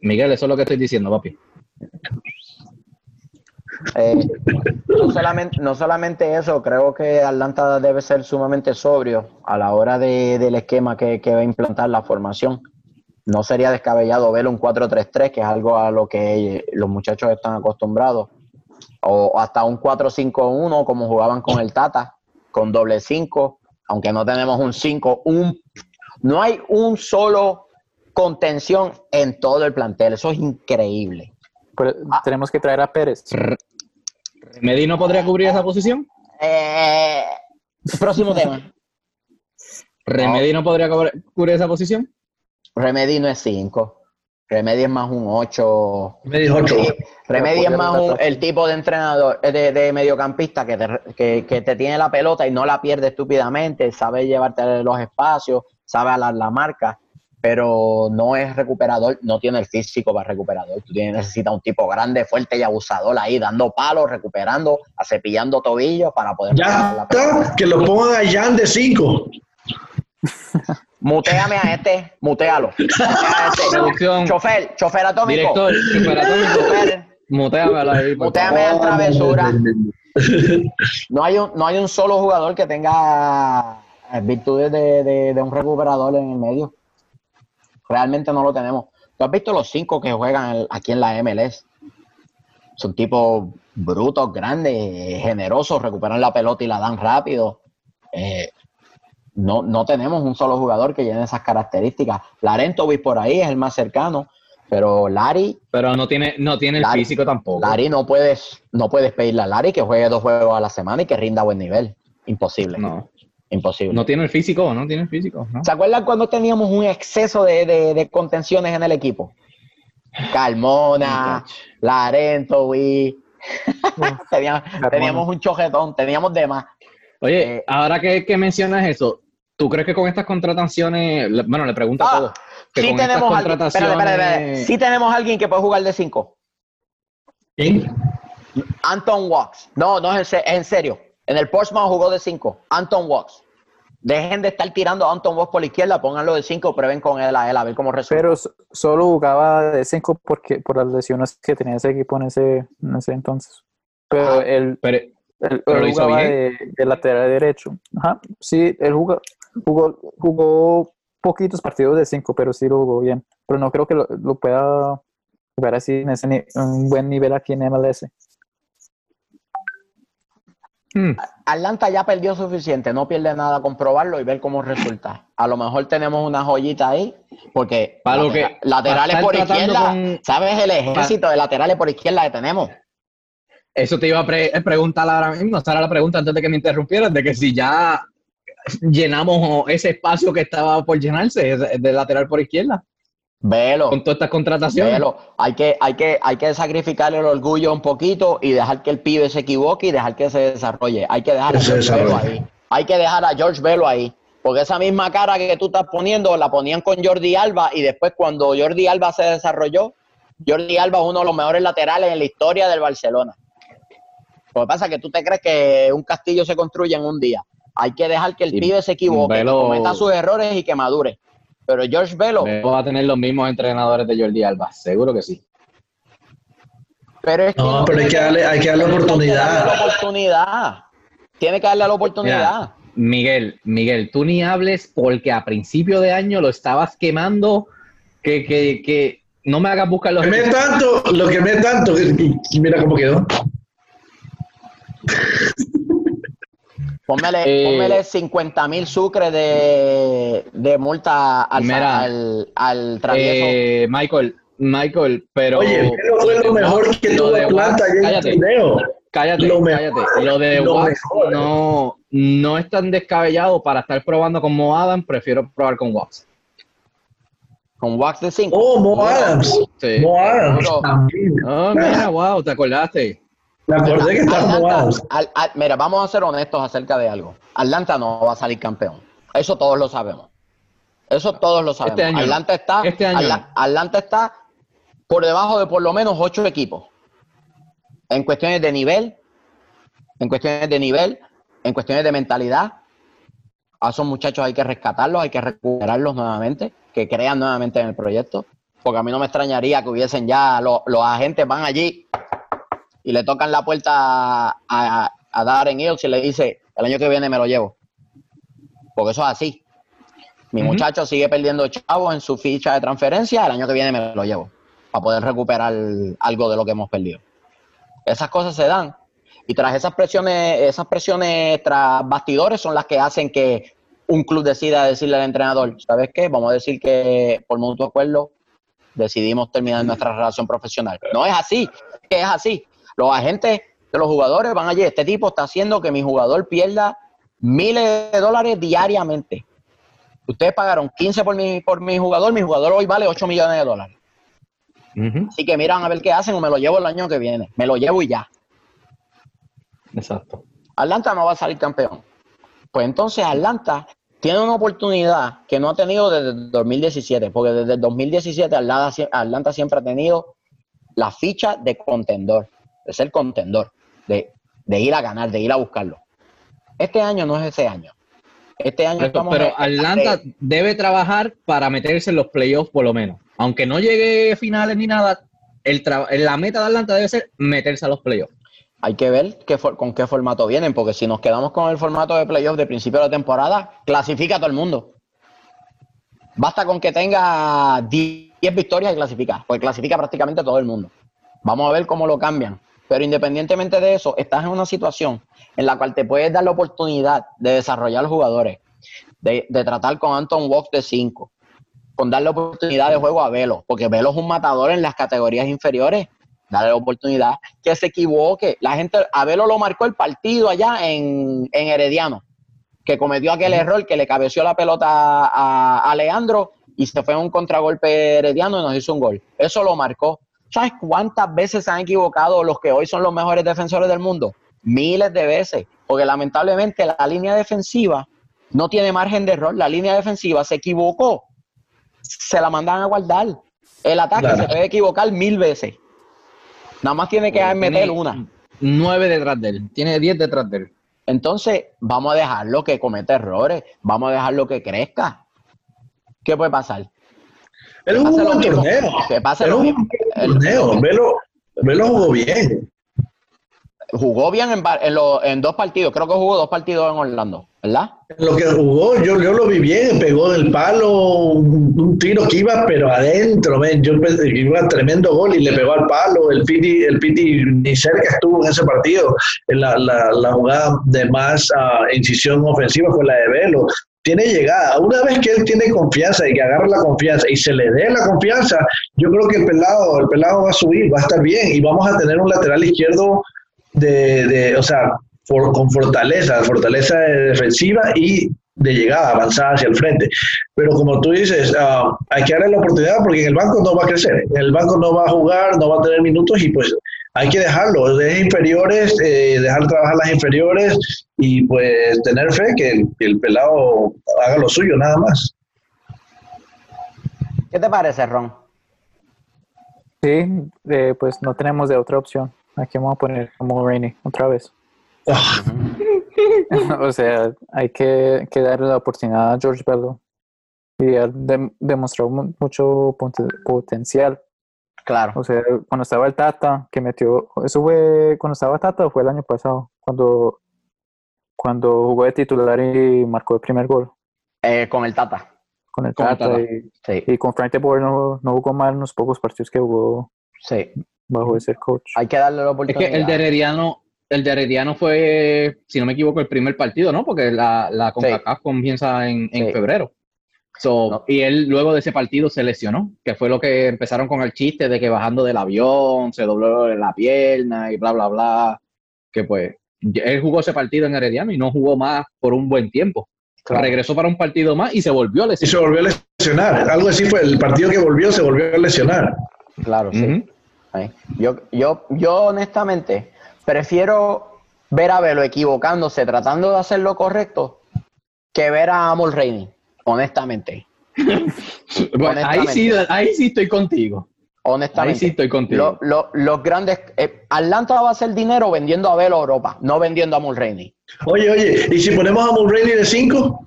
Miguel, eso es lo que estoy diciendo, papi. Eh, no, solamente, no solamente eso, creo que Atlanta debe ser sumamente sobrio a la hora de- del esquema que, que va a implantar la formación. No sería descabellado ver un 4-3-3, que es algo a lo que los muchachos están acostumbrados, o hasta un 4-5-1, como jugaban con el Tata, con doble 5, aunque no tenemos un 5, un, no hay un solo contención en todo el plantel, eso es increíble. Pero Ah. tenemos que traer a Pérez. ¿Remedy no podría cubrir esa posición? Eh, próximo tema. ¿Remedy no podría cubrir cubrir esa posición? Remedy no es 5. Remedy es más un 8. Me dijo ocho. Remedy es más un- el tipo de entrenador, eh, de, de mediocampista que te, que, que te tiene la pelota y no la pierde estúpidamente, sabe llevarte los espacios, sabe alar la marca, pero no es recuperador, no tiene el físico para recuperador. Tú tienes, necesitas un tipo grande, fuerte y abusador ahí, dando palos, recuperando, acepillando tobillos para poder Ya la pelota. que lo pongan a Jan de 5. Muteame a este, mutealo. Mutea a este. Producción. Chofer, chofer atómico. Director, chofer atómico. Muteamelo ahí. muteame a travesura. No hay, un, no hay un solo jugador que tenga virtudes de, de- de un recuperador en el medio. Realmente no lo tenemos. ¿Tú has visto los cinco que juegan aquí en la MLS? Son tipos brutos, grandes, generosos, recuperan la pelota y la dan rápido. Eh, no, no tenemos un solo jugador que llene esas características. Larentovic por ahí es el más cercano, pero Larry Pero no tiene, no tiene el físico tampoco. Larry no puedes, no puedes pedirle a Larry que juegue dos juegos a la semana y que rinda a buen nivel. Imposible. No, Imposible. no tiene el físico, no tiene el físico. ¿no? ¿Se acuerdan cuando teníamos un exceso de, de- de contenciones en el equipo? Carmona, Larentovi. teníamos, teníamos un chojetón, teníamos demás. Oye, Eh, ahora que, que mencionas eso, ¿tú crees que con estas contrataciones, le- bueno, le pregunto a Ah, todos, que Sí con estas tenemos, alguien, espérate, espérate, espérate. contrataciones- sí tenemos alguien que puede jugar de 5. ¿Quién? Anton Walks. No, no es en, serio. En el Portsmouth jugó de 5. Anton Walks. Dejen de estar tirando a Anton Walks por la izquierda, pónganlo de 5, prueben con él a él a ver cómo resulta. Pero solo jugaba de 5 porque por las lesiones que tenía ese equipo en ese, en ese entonces. Pero Ah. él, Pero, él- pero él lo hizo jugaba bien. de, de lateral derecho. Ajá. Sí, él jugó, jugó, jugó poquitos partidos de 5, pero sí lo jugó bien. Pero no creo que lo, lo pueda jugar así en ese un buen nivel aquí en MLS. hmm, Atlanta ya perdió suficiente, no pierde nada con probarlo y ver cómo resulta. A lo mejor tenemos una joyita ahí, porque Para lo que- laterales por izquierda, con- ¿sabes el ejército de laterales por izquierda que tenemos? eso te iba a pre- preguntar ahora mismo, esa era la pregunta antes de que me interrumpieras, de que si ya llenamos ese espacio que estaba por llenarse de, lateral por izquierda, Velo. con todas estas contrataciones. Velo, hay que, hay que, hay que sacrificar el orgullo un poquito y dejar que el pibe se equivoque y dejar que se desarrolle. Hay que dejar a Que George Velo ahí. Hay que dejar a George Velo ahí. Porque esa misma cara que tú estás poniendo la ponían con Jordi Alba y después cuando Jordi Alba se desarrolló, Jordi Alba es uno de los mejores laterales en la historia del Barcelona. Lo que pasa es que tú te crees que un castillo se construye en un día. Hay que dejar que el Y pibe se equivoque, que cometa sus errores y que madure. Pero George Velo, Velo va a tener los mismos entrenadores de Jordi Alba, seguro que sí. Pero es que No, pero hay que darle- hay que darle Pero es oportunidad. darle la oportunidad. Tiene que darle la oportunidad. Mira, Miguel, Miguel, tú ni hables porque a principio de año lo estabas quemando, que, que, que no me hagas buscar los... Quemé tanto, lo quemé tanto, que- que- mira cómo quedó. Pónmele, Eh, pónmele 50 mil sucres de, de multa al, Mira, al, al travieso. Eh, Michael, Michael, pero... Oye, Velo fue lo mejor que lo tuvo de Atlanta ayer en el cállate. torneo. Cállate, Lo mejor. cállate. Lo de Lo Wax mejor. no, no es tan descabellado para estar probando con Mo Adam, prefiero probar con Wax. con wax de 5. Oh, Mo Adams. Sí. Mo Adams. Oh, mira, wow, te acordaste. Me acordé que. Al- al- mira, vamos a ser honestos acerca de algo. Atlanta no va a salir campeón. Eso todos lo sabemos. Eso todos lo sabemos. Este año. Atlanta está, Este año Atla- Atlanta está por debajo de por lo menos ocho equipos. En cuestiones de nivel, en cuestiones de nivel, en cuestiones de mentalidad. A esos muchachos hay que rescatarlos, hay que recuperarlos nuevamente, que crean nuevamente en el proyecto. Porque a mí no me extrañaría que hubiesen ya los, agentes van allí y le tocan la puerta a, a, a Darren Hills y le dice, el año que viene me lo llevo. Porque eso es así. Mi muchacho sigue perdiendo chavos en su ficha de transferencia, el año que viene me lo llevo para poder recuperar algo de lo que hemos perdido. Esas cosas se dan. Y tras esas presiones, esas presiones tras bastidores son las que hacen que un club decida decirle al entrenador, ¿sabes qué? Vamos a decir que por mutuo acuerdo decidimos terminar nuestra relación profesional. No es así, es así. Los agentes de los jugadores van allí, este tipo está haciendo que mi jugador pierda miles de dólares diariamente. Ustedes pagaron 15 por mi, por mi jugador, mi jugador hoy vale 8 millones de dólares. Así que miran a ver qué hacen o me lo llevo el año que viene. Me lo llevo y ya. Exacto. Atlanta no va a salir campeón. Pues entonces Atlanta tiene una oportunidad que no ha tenido desde el 2017, porque desde el 2017 Atlanta, siempre ha tenido la ficha de contendor, de ser contendor, de, de ir a ganar, de ir a buscarlo. Este año no es ese año. Este año pero, Pero Atlanta debe trabajar para meterse en los playoffs por lo menos. Aunque no llegue a finales ni nada, el la meta de Atlanta debe ser meterse a los playoffs. Hay que ver qué con qué formato vienen, porque si nos quedamos con el formato de playoffs de principio de la temporada, clasifica a todo el mundo. Basta con que tenga 10 victorias y clasifica, porque clasifica prácticamente todo el mundo. Vamos a ver cómo lo cambian. Pero independientemente de eso, estás en una situación en la cual te puedes dar la oportunidad de desarrollar jugadores, de, tratar con Anton Walks de 5, con darle oportunidad de juego a Velo, porque Velo es un matador en las categorías inferiores. Darle la oportunidad que se equivoque. La gente, a Velo lo marcó el partido allá en, Herediano, que cometió aquel error que le cabeció la pelota a, a Leandro y se fue a un contragolpe herediano y nos hizo un gol. Eso lo marcó. ¿Sabes cuántas veces se han equivocado los que hoy son los mejores defensores del mundo? Miles de veces, porque lamentablemente la línea defensiva no tiene margen de error. La línea defensiva se equivocó, se la mandan a guardar. El ataque se puede equivocar mil veces. Nada más tiene que meter una. Nueve detrás de él, tiene diez detrás de él. Entonces, vamos a dejarlo que cometa errores, vamos a dejarlo que crezca. ¿Qué puede pasar? Él jugó un buen torneo. Que pase Él jugó un torneo. Velo, Velo jugó bien. Jugó bien en, en, en, dos partidos. Creo que jugó dos partidos en Orlando, ¿verdad? Lo que jugó, yo, yo lo vi bien. Pegó del palo un, tiro que iba, pero adentro. Man. Yo pensé que iba tremendo gol y le pegó al palo. El Piti, el Piti ni cerca estuvo en ese partido. La, la, la jugada de más uh, incisión ofensiva fue la de Velo tiene llegada. Una vez que él tiene confianza y que agarra la confianza y se le dé la confianza, yo creo que el pelado, el pelado va a subir, va a estar bien y vamos a tener un lateral izquierdo de, de o sea, con fortaleza, fortaleza defensiva y de llegada, avanzada hacia el frente. Pero como tú dices, uh, hay que darle la oportunidad porque en el banco no va a crecer, en el banco no va a jugar, no va a tener minutos y pues hay que dejarlo, de inferiores, eh, dejar trabajar las inferiores y pues tener fe que, el pelado haga lo suyo, nada más. ¿Qué te parece, Ron? Sí, eh, pues no tenemos de otra opción. Aquí vamos a poner como Rainy otra vez. Ah. o sea, hay que, darle la oportunidad a George Bello y demostró mucho potencial Claro. O sea, cuando estaba el Tata, que metió, eso fue cuando estaba Tata o fue el año pasado, cuando, cuando jugó de titular y marcó el primer gol. Eh, con el Tata. Con el Tata. Y, con Frank de Boer no, jugó mal en los pocos partidos que jugó sí. bajo ese coach. Hay que darle la oportunidad. Es que el de Herediano, el de Herediano fue, si no me equivoco, el primer partido, ¿no? Porque la, la CONCACAF comienza en, en febrero. Y él luego de ese partido se lesionó, que fue lo que empezaron con el chiste de que bajando del avión se dobló la pierna y bla, bla, bla. Que pues él jugó ese partido en Herediano y no jugó más por un buen tiempo. Regresó para un partido más y se volvió a lesionar. Y se volvió a lesionar. Algo así fue. El partido que volvió se volvió a lesionar. Claro, sí. Yo, yo, yo honestamente prefiero ver a Velo equivocándose, tratando de hacer lo correcto, que ver a Amol Reini honestamente. Ahí, sí, ahí sí estoy contigo. Honestamente. Ahí sí estoy contigo. los grandes. Eh, Atlanta va a hacer dinero vendiendo a Velo Europa, no vendiendo a Mulroney. Oye, oye, ¿y si ponemos a Mulroney de 5?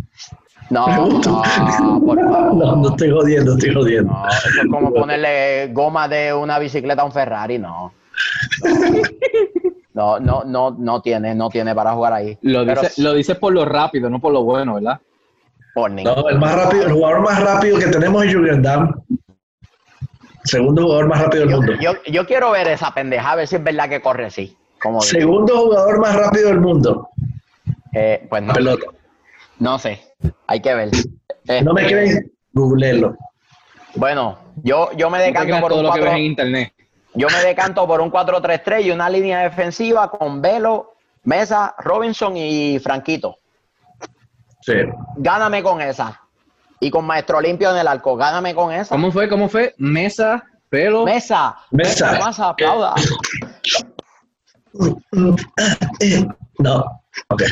No, no, por favor. No, no estoy jodiendo, estoy jodiendo. No, eso es como ponerle goma de una bicicleta a un Ferrari, no. No, no, no, no tiene, no tiene para jugar ahí. Lo Pero dices lo dice por lo rápido, no por lo bueno, ¿verdad? No, el más rápido, el jugador más rápido que tenemos es Jürgen Damm. Segundo jugador más rápido del yo, mundo. yo, yo quiero ver esa pendeja, a ver si es verdad que corre así. Como. Segundo jugador más rápido del mundo. Eh, pues no, Pelota. no sé, hay que ver. ¿No me Este, creen? Googleenlo. Bueno, yo, yo me No decanto creas por todo un lo que 4 ves en internet. Yo me decanto por un 4-3-3 y una línea defensiva con Velo, Mesa, Robinson y Franquito. Sí. Gáname con esa. Y con Maestro Limpio en el arco. Gáname con esa. ¿Cómo fue? ¿Cómo fue? Mesa, pelo. Mesa. Mesa. Mesa, aplauda. No. Ok.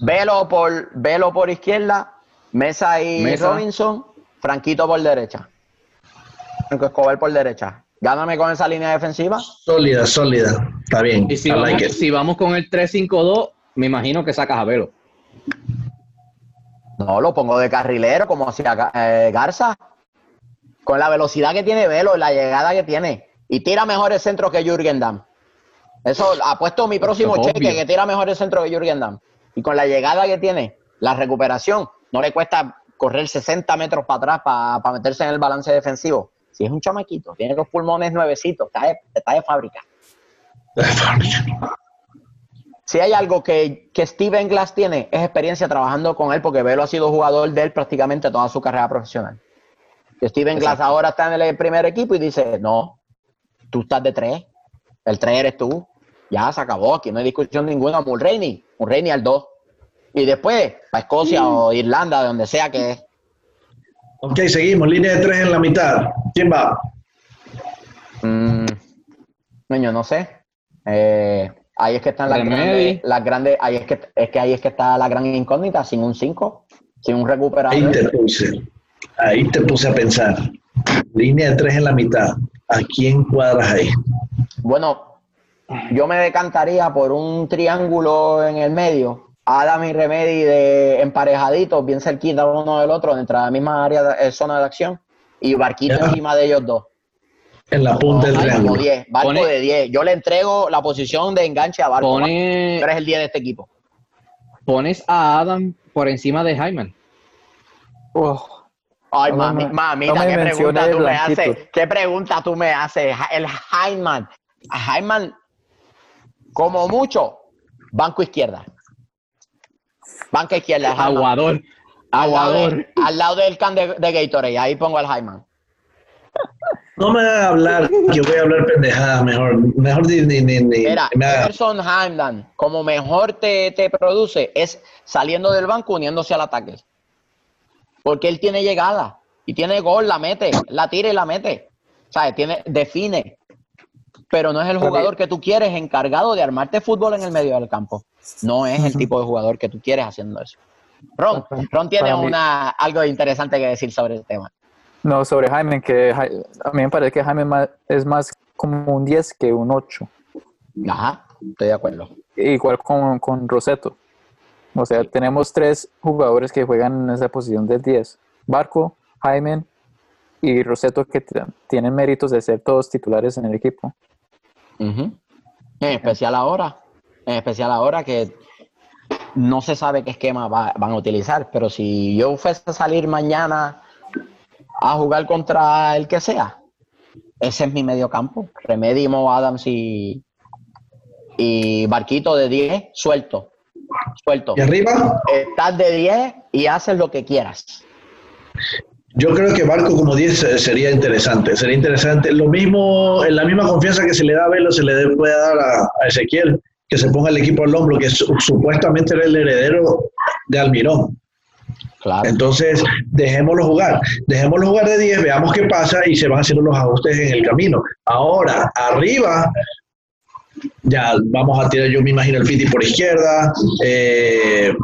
Velo por, Velo por izquierda, Mesa y Mesa. Robinson, Franquito por derecha. Franco Escobar por derecha. Gáname con esa línea defensiva. Sólida, sólida. Está bien. Y si I vamos, like it. si vamos con el 3-5-2, me imagino que sacas a Velo. No, lo pongo de carrilero como hacía eh, Garza. Con la velocidad que tiene Velo, la llegada que tiene. Y tira mejores centros que Jürgen Damm. Eso, apuesto mi próximo cheque obvio. que tira mejores centros que Jürgen Damm. Y con la llegada que tiene, la recuperación, no le cuesta correr 60 metros para atrás para meterse en el balance defensivo. Si es un chamaquito, tiene los pulmones nuevecitos, está de, está de fábrica. Si hay algo que, que Steven Glass tiene, es experiencia trabajando con él, porque Velo ha sido jugador de él prácticamente toda su carrera profesional. Steven Glass ahora está en el primer equipo y dice, no, tú estás de tres, el tres eres tú, ya se acabó, aquí no hay discusión ninguna, Mulroney, Mulroney al dos. Y después, para Escocia o Irlanda, de donde sea que es. Ok, seguimos. Línea de tres en la mitad. ¿Quién va? Mm, coño, no sé. Eh, ahí es que están las Remedy. grandes, las grandes, ahí es que, es que ahí es que está la gran incógnita, sin un 5, sin un recuperador. Ahí te puse. Ahí te puse a pensar. Línea de tres en la mitad. ¿A quién cuadras ahí? Bueno, yo me decantaría por un triángulo en el medio. Adam y Remedy de emparejaditos, bien cerquita uno del otro, dentro de la misma área de, eh, zona de acción. Y Barquito encima de ellos dos. En la punta del triángulo. 10, Barco Pone- de 10. Yo le entrego la posición de enganche a Barco. Pone, Tú eres el 10 de este equipo. pones a Adam por encima de Hyman. Oh, Ay, No, mami, no, mamita, no me qué pregunta tú me blanquito. haces. ¿Qué pregunta tú me haces? Ja- El Hyman. A Hyman, como mucho, banco izquierda. Banca izquierda. Hyman. Aguador. Al lado, Aguador. al lado del can de, de Gatorade. Ahí pongo al Hyman. No me hagas hablar, que voy a hablar pendejada mejor. Mejor ni, ni, ni, ni- Mira, me Emerson como mejor te, te produce, es saliendo del banco, uniéndose al ataque. Porque él tiene llegada y tiene gol, la mete, la tira y la mete. ¿Sabes? Tiene, define. Pero no es el jugador que tú quieres encargado de armarte fútbol en el medio del campo. No es el tipo de jugador que tú quieres haciendo eso. Ron, Ron tiene una, algo interesante que decir sobre el tema. No, sobre Jaime, que a mí me parece que Jaime es más como un 10 que un 8. Ajá, estoy de acuerdo. Igual con, con Roseto. O sea, tenemos tres jugadores que juegan en esa posición de 10. Barco, Jaime y Roseto que tienen méritos de ser todos titulares en el equipo. Ujú. En especial ahora, en especial ahora que no se sabe qué esquema va- van a utilizar, pero si yo fuese a salir mañana a jugar contra el que sea, ese es mi medio campo. Remedy, Mo Adams y, y Barquito de 10, suelto, suelto. ¿Y arriba? Estás de 10 y haces lo que quieras. Yo creo que Barco como 10 eh, sería interesante. Sería interesante. Lo mismo, en la misma confianza que se le da a Velo, se le de- puede dar a, a Ezequiel, que se ponga el equipo al hombro, que su- supuestamente era el heredero de Almirón. Entonces, dejémoslo jugar. Dejémoslo jugar de 10, veamos qué pasa y se van haciendo los ajustes en el camino. Ahora, arriba, ya vamos a tirar, yo me imagino, el Fiti por izquierda. eh,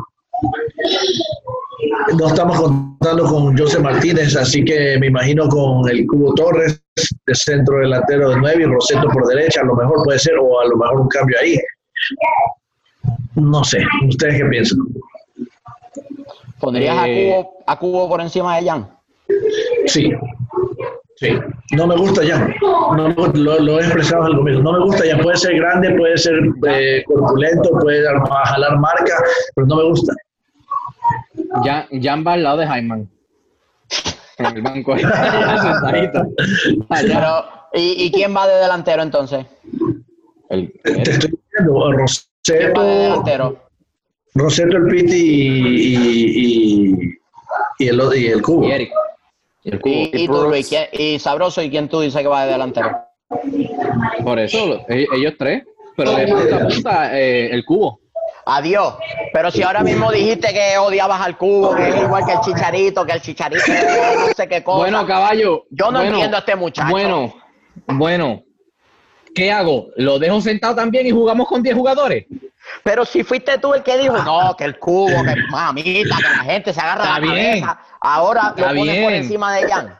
no estamos contando con José Martínez, así que me imagino con el Cubo Torres de centro delantero de 9 y Roseto por derecha, a lo mejor puede ser, o a lo mejor un cambio ahí. No sé, ¿ustedes qué piensan? ¿Pondrías a, Eh, Cubo, a Cubo por encima de Jan? Sí. Sí. No me gusta ya. No me gusta, lo, lo he expresado algo mismo. No me gusta ya. Puede ser grande, puede ser eh, corpulento, puede jalar marca, pero no me gusta. Jan, Jan va al lado de Jaiman. En el banco. Pero, ¿y, y quién va de delantero entonces? El- Te estoy diciendo, ¿Quién va de Roseto, delantero? Roseto, el Piti y, y, y, y el, y el Cubo. y Eric. Y el cubo. Y, y tú, Luis, ¿quién- y Sabroso, ¿y quién tú dices que va de delantero? Por eso, lo- ellos, ellos tres. Pero de punta a punta, eh, el cubo. Adiós. Pero si ahora mismo dijiste que odiabas al cubo, que es igual que el chicharito, que el chicharito no sé qué cosa. Bueno, caballo. Yo no bueno, entiendo a este muchacho. Bueno, bueno. ¿Qué hago? ¿Lo dejo sentado también y jugamos con 10 jugadores? Pero si fuiste tú el que dijo, no, que el cubo, que mamita, que la gente se agarra Está la bien. cabeza. Ahora Está lo pones por encima de Jan.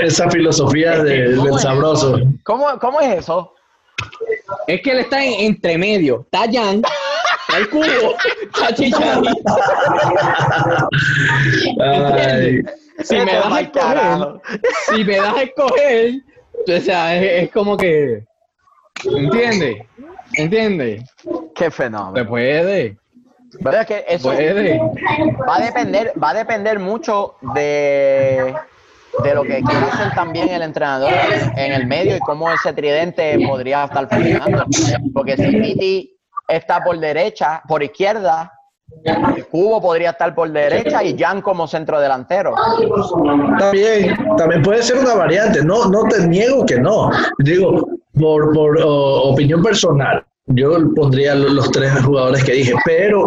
Esa filosofía de- ¿Cómo del es? sabroso. ¿Cómo, ¿Cómo es eso? Es que él está en, entre medio. Está Jan, está el cubo, está Chicharito. Ay, Si me das a escoger, si me das a escoger, o sea, es, es como que, ¿entiendes? ¿Entiendes? Qué Se fenómeno. puede, ¿Verdad que eso puede. va a depender, va a depender mucho de, de lo que quiera hacer también el entrenador en el medio y cómo ese tridente podría estar funcionando. Porque si Piti está por derecha, por izquierda, cubo podría estar por derecha y Jan como centro delantero. También, también puede ser una variante. No, no te niego que no. Digo, por, por opinión personal, yo pondría lo- los tres jugadores que dije, pero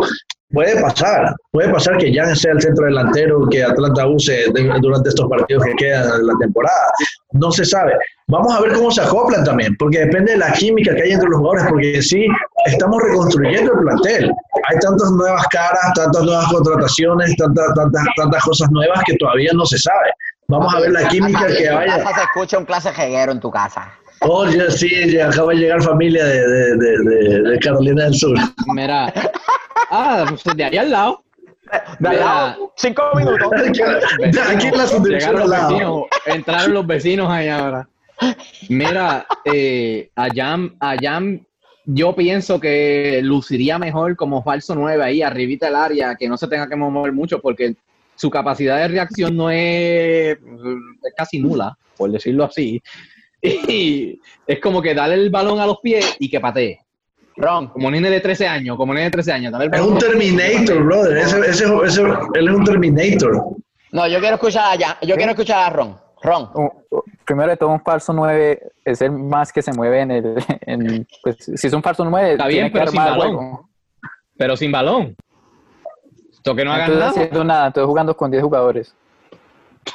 puede pasar. Puede pasar que Jan sea el centro delantero que Atlanta use durante estos partidos que quedan de la temporada. No se sabe. Vamos a ver cómo se acoplan también, porque depende de la química que hay entre los jugadores, porque sí, estamos reconstruyendo el plantel. Hay tantas nuevas caras, tantas nuevas contrataciones, tantas, tantas, tantas cosas nuevas que todavía no se sabe. Vamos a ver la química que casa se escucha un clase jeguero en tu casa. Oh, ya sí, ya acaba de llegar familia de, de, de, de- de Carolina del Sur. Mira, ah, pues de ahí al lado. De al lado, cinco minutos. Aquí en la subdirección Llegaron al los lado. vecinos, entraron los vecinos ahí ahora. Mira, eh, a Jam, a Jam, yo pienso que luciría mejor como falso 9 ahí, arribita del área, que no se tenga que mover mucho, porque su capacidad de reacción no es, es casi nula, por decirlo así. Y es como que darle el balón a los pies y que patee. Ron, Como nene de 13 años, como nene de 13 años. el Es un Terminator, brother. Ese, ese, ese- él es un Terminator. no, yo quiero escuchar a Jan, yo quiero escuchar a Ron. Ron, Uh, Primero de todo, un falso 9 es el más que se mueve en el. En, pues, si es un falso 9, Está bien, tiene que pero sin balón. juego. Pero sin balón. Esto que no nada. haciendo nada, entonces jugando con 10 jugadores.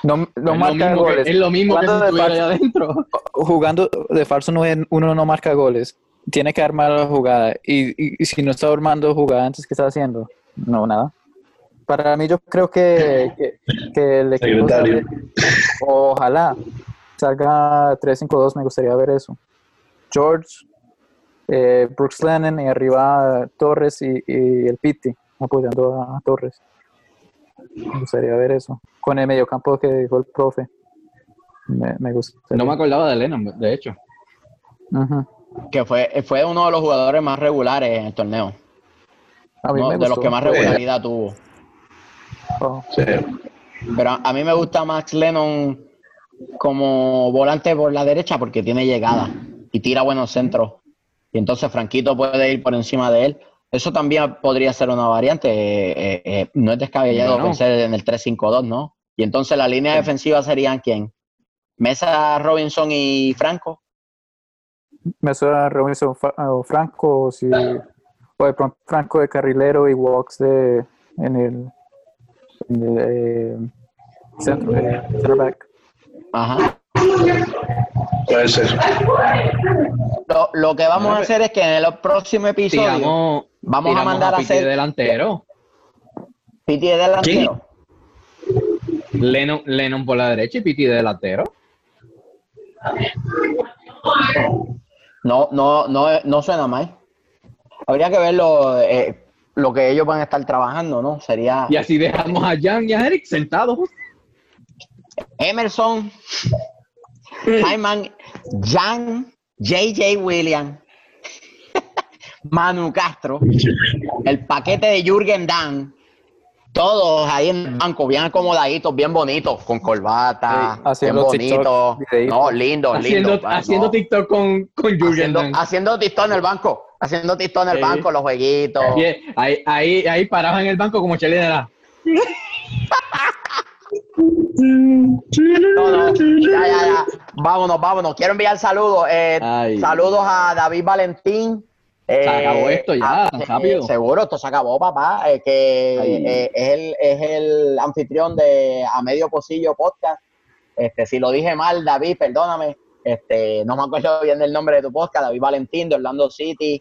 No, no es, lo marca que, goles. es lo mismo que si de estuviera allá falso- adentro. jugando de falso 9, uno no marca goles. Tiene que armar la jugada. Y, y- y si no está armando jugada antes, ¿qué está haciendo? No, nada. Para mí, yo creo que, que, que el equipo. Sale- ojalá salga 3-5-2, me gustaría ver eso. George, eh, Brooks Lennon y arriba Torres y, y el Pitti apoyando a Torres. Me gustaría ver eso. Con el mediocampo que dijo el profe. Me, me gusta. No me acordaba de Lennon, de hecho. Ujú. que fue, fue uno de los jugadores más regulares en el torneo. A mí ¿no? me de los que más regularidad tuvo. Oh, Sí. Pero a, a mí me gusta Max Lennon como volante por la derecha porque tiene llegada y tira buenos centros. Y entonces Franquito puede ir por encima de él. Eso también podría ser una variante. eh, eh, eh, no es descabellado Bueno. pensar en el 3-5-2, ¿no? Y entonces la línea defensiva serían quién? Mesa, Robinson y Franco. Me suena Robinson Fa- o Franco, o, si, o de pronto Franco de carrilero y Walks de, en el, en el eh, centro, eh, center back. Ajá. Puede ser. Lo, lo que vamos a hacer es que en el próximo episodio Tiramos, vamos a mandar a Pitti hacer de delantero. Piti de delantero. Lennon, Lennon por la derecha y Pitti de delantero. No, no, no, no suena mal. Habría que verlo. eh, lo que ellos van a estar trabajando, ¿no? Sería Y así dejamos a Jan y a Eric sentados. Emerson, Hyman, Jan, JJ William, Manu Castro, el paquete de Jürgen Dan, todos ahí en el banco, bien acomodaditos, bien bonitos, con corbata, Sí, bien bonitos, no, lindo, Haciendo, lindo, haciendo no, TikTok con, con Jürgen haciendo, Damm. haciendo TikTok en el banco, haciendo TikTok en el Sí. banco, los jueguitos. Ahí, ahí, ahí parados en el banco como la. No, no, ya, ya, ya. Vámonos, vámonos. Quiero enviar saludos. eh, saludos a David Valentín. eh, Se acabó esto ya, a- tan eh, rápido. seguro, esto se acabó, papá. eh, que eh, es, el, es el anfitrión de A Medio Pocillo Podcast. Este, si lo dije mal, David, perdóname. Este, no me acuerdo bien del nombre de tu podcast, David Valentín de Orlando City.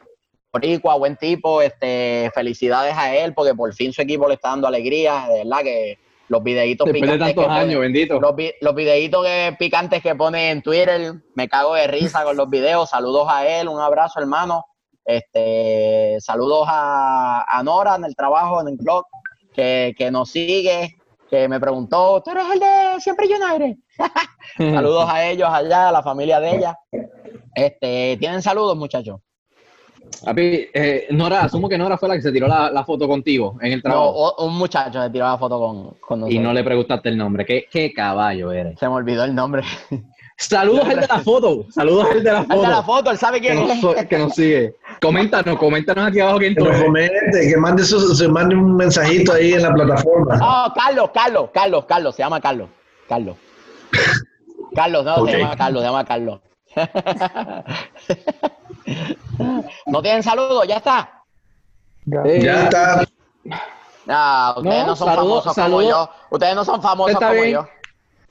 Boricua, buen tipo, este, felicidades a él porque por fin su equipo le está dando alegría, de verdad que los videitos Después de picantes tantos que bendito. los, los videitos que- picantes que pone en Twitter, me cago de risa con los videos. Saludos a él, un abrazo, hermano. Este, saludos a, a Nora en el trabajo, en el blog, que, que nos sigue, que me preguntó, ¿tú eres el de Siempre United? saludos a ellos allá, a la familia de ella. Este, ¿Tienen saludos, muchachos? Papi, eh, Nora, asumo que Nora fue la que se tiró la, la foto contigo en el trabajo. un muchacho se tiró la foto con, con nosotros. y no le preguntaste el nombre. ¿Qué, qué caballo eres? Se me olvidó el nombre. Saludos al de la foto. Saludos al de la El de la foto. foto, él sabe Que quién nos, es. que nos sigue. Coméntanos, coméntanos aquí abajo quién Que comente, que mande, su- se mande un mensajito ahí en la plataforma. Oh, Carlos, Carlos, Carlos, Carlos, se llama Carlos. Carlos. Carlos, no, se llama Carlos, se llama Carlos. ¿No tienen saludos? ¿Ya está? Eh, Ya está. Ah, ustedes no, No, son famosos como yo. Ustedes no son famosos Está como bien. yo.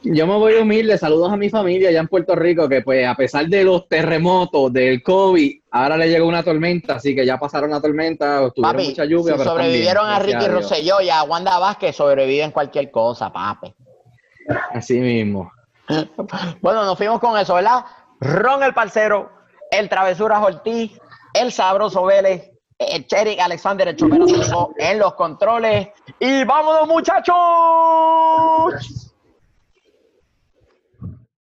Yo me voy humilde, saludos a mi familia allá en Puerto Rico, que pues a pesar de los terremotos, del COVID, ahora le llegó una tormenta, así que ya pasaron la tormenta, tuvieron Papi, mucha lluvia. si pero sobrevivieron a Ricky. Rosselló y a Wanda Vázquez, sobreviven cualquier cosa, papi. Así mismo. Bueno, nos fuimos con eso, ¿verdad? Ron el Parcero, el Travesuras Ortiz, el Sabroso Vélez, el Cherry Alexander, el Chopero Cinco en los controles. ¡Y vámonos, muchachos!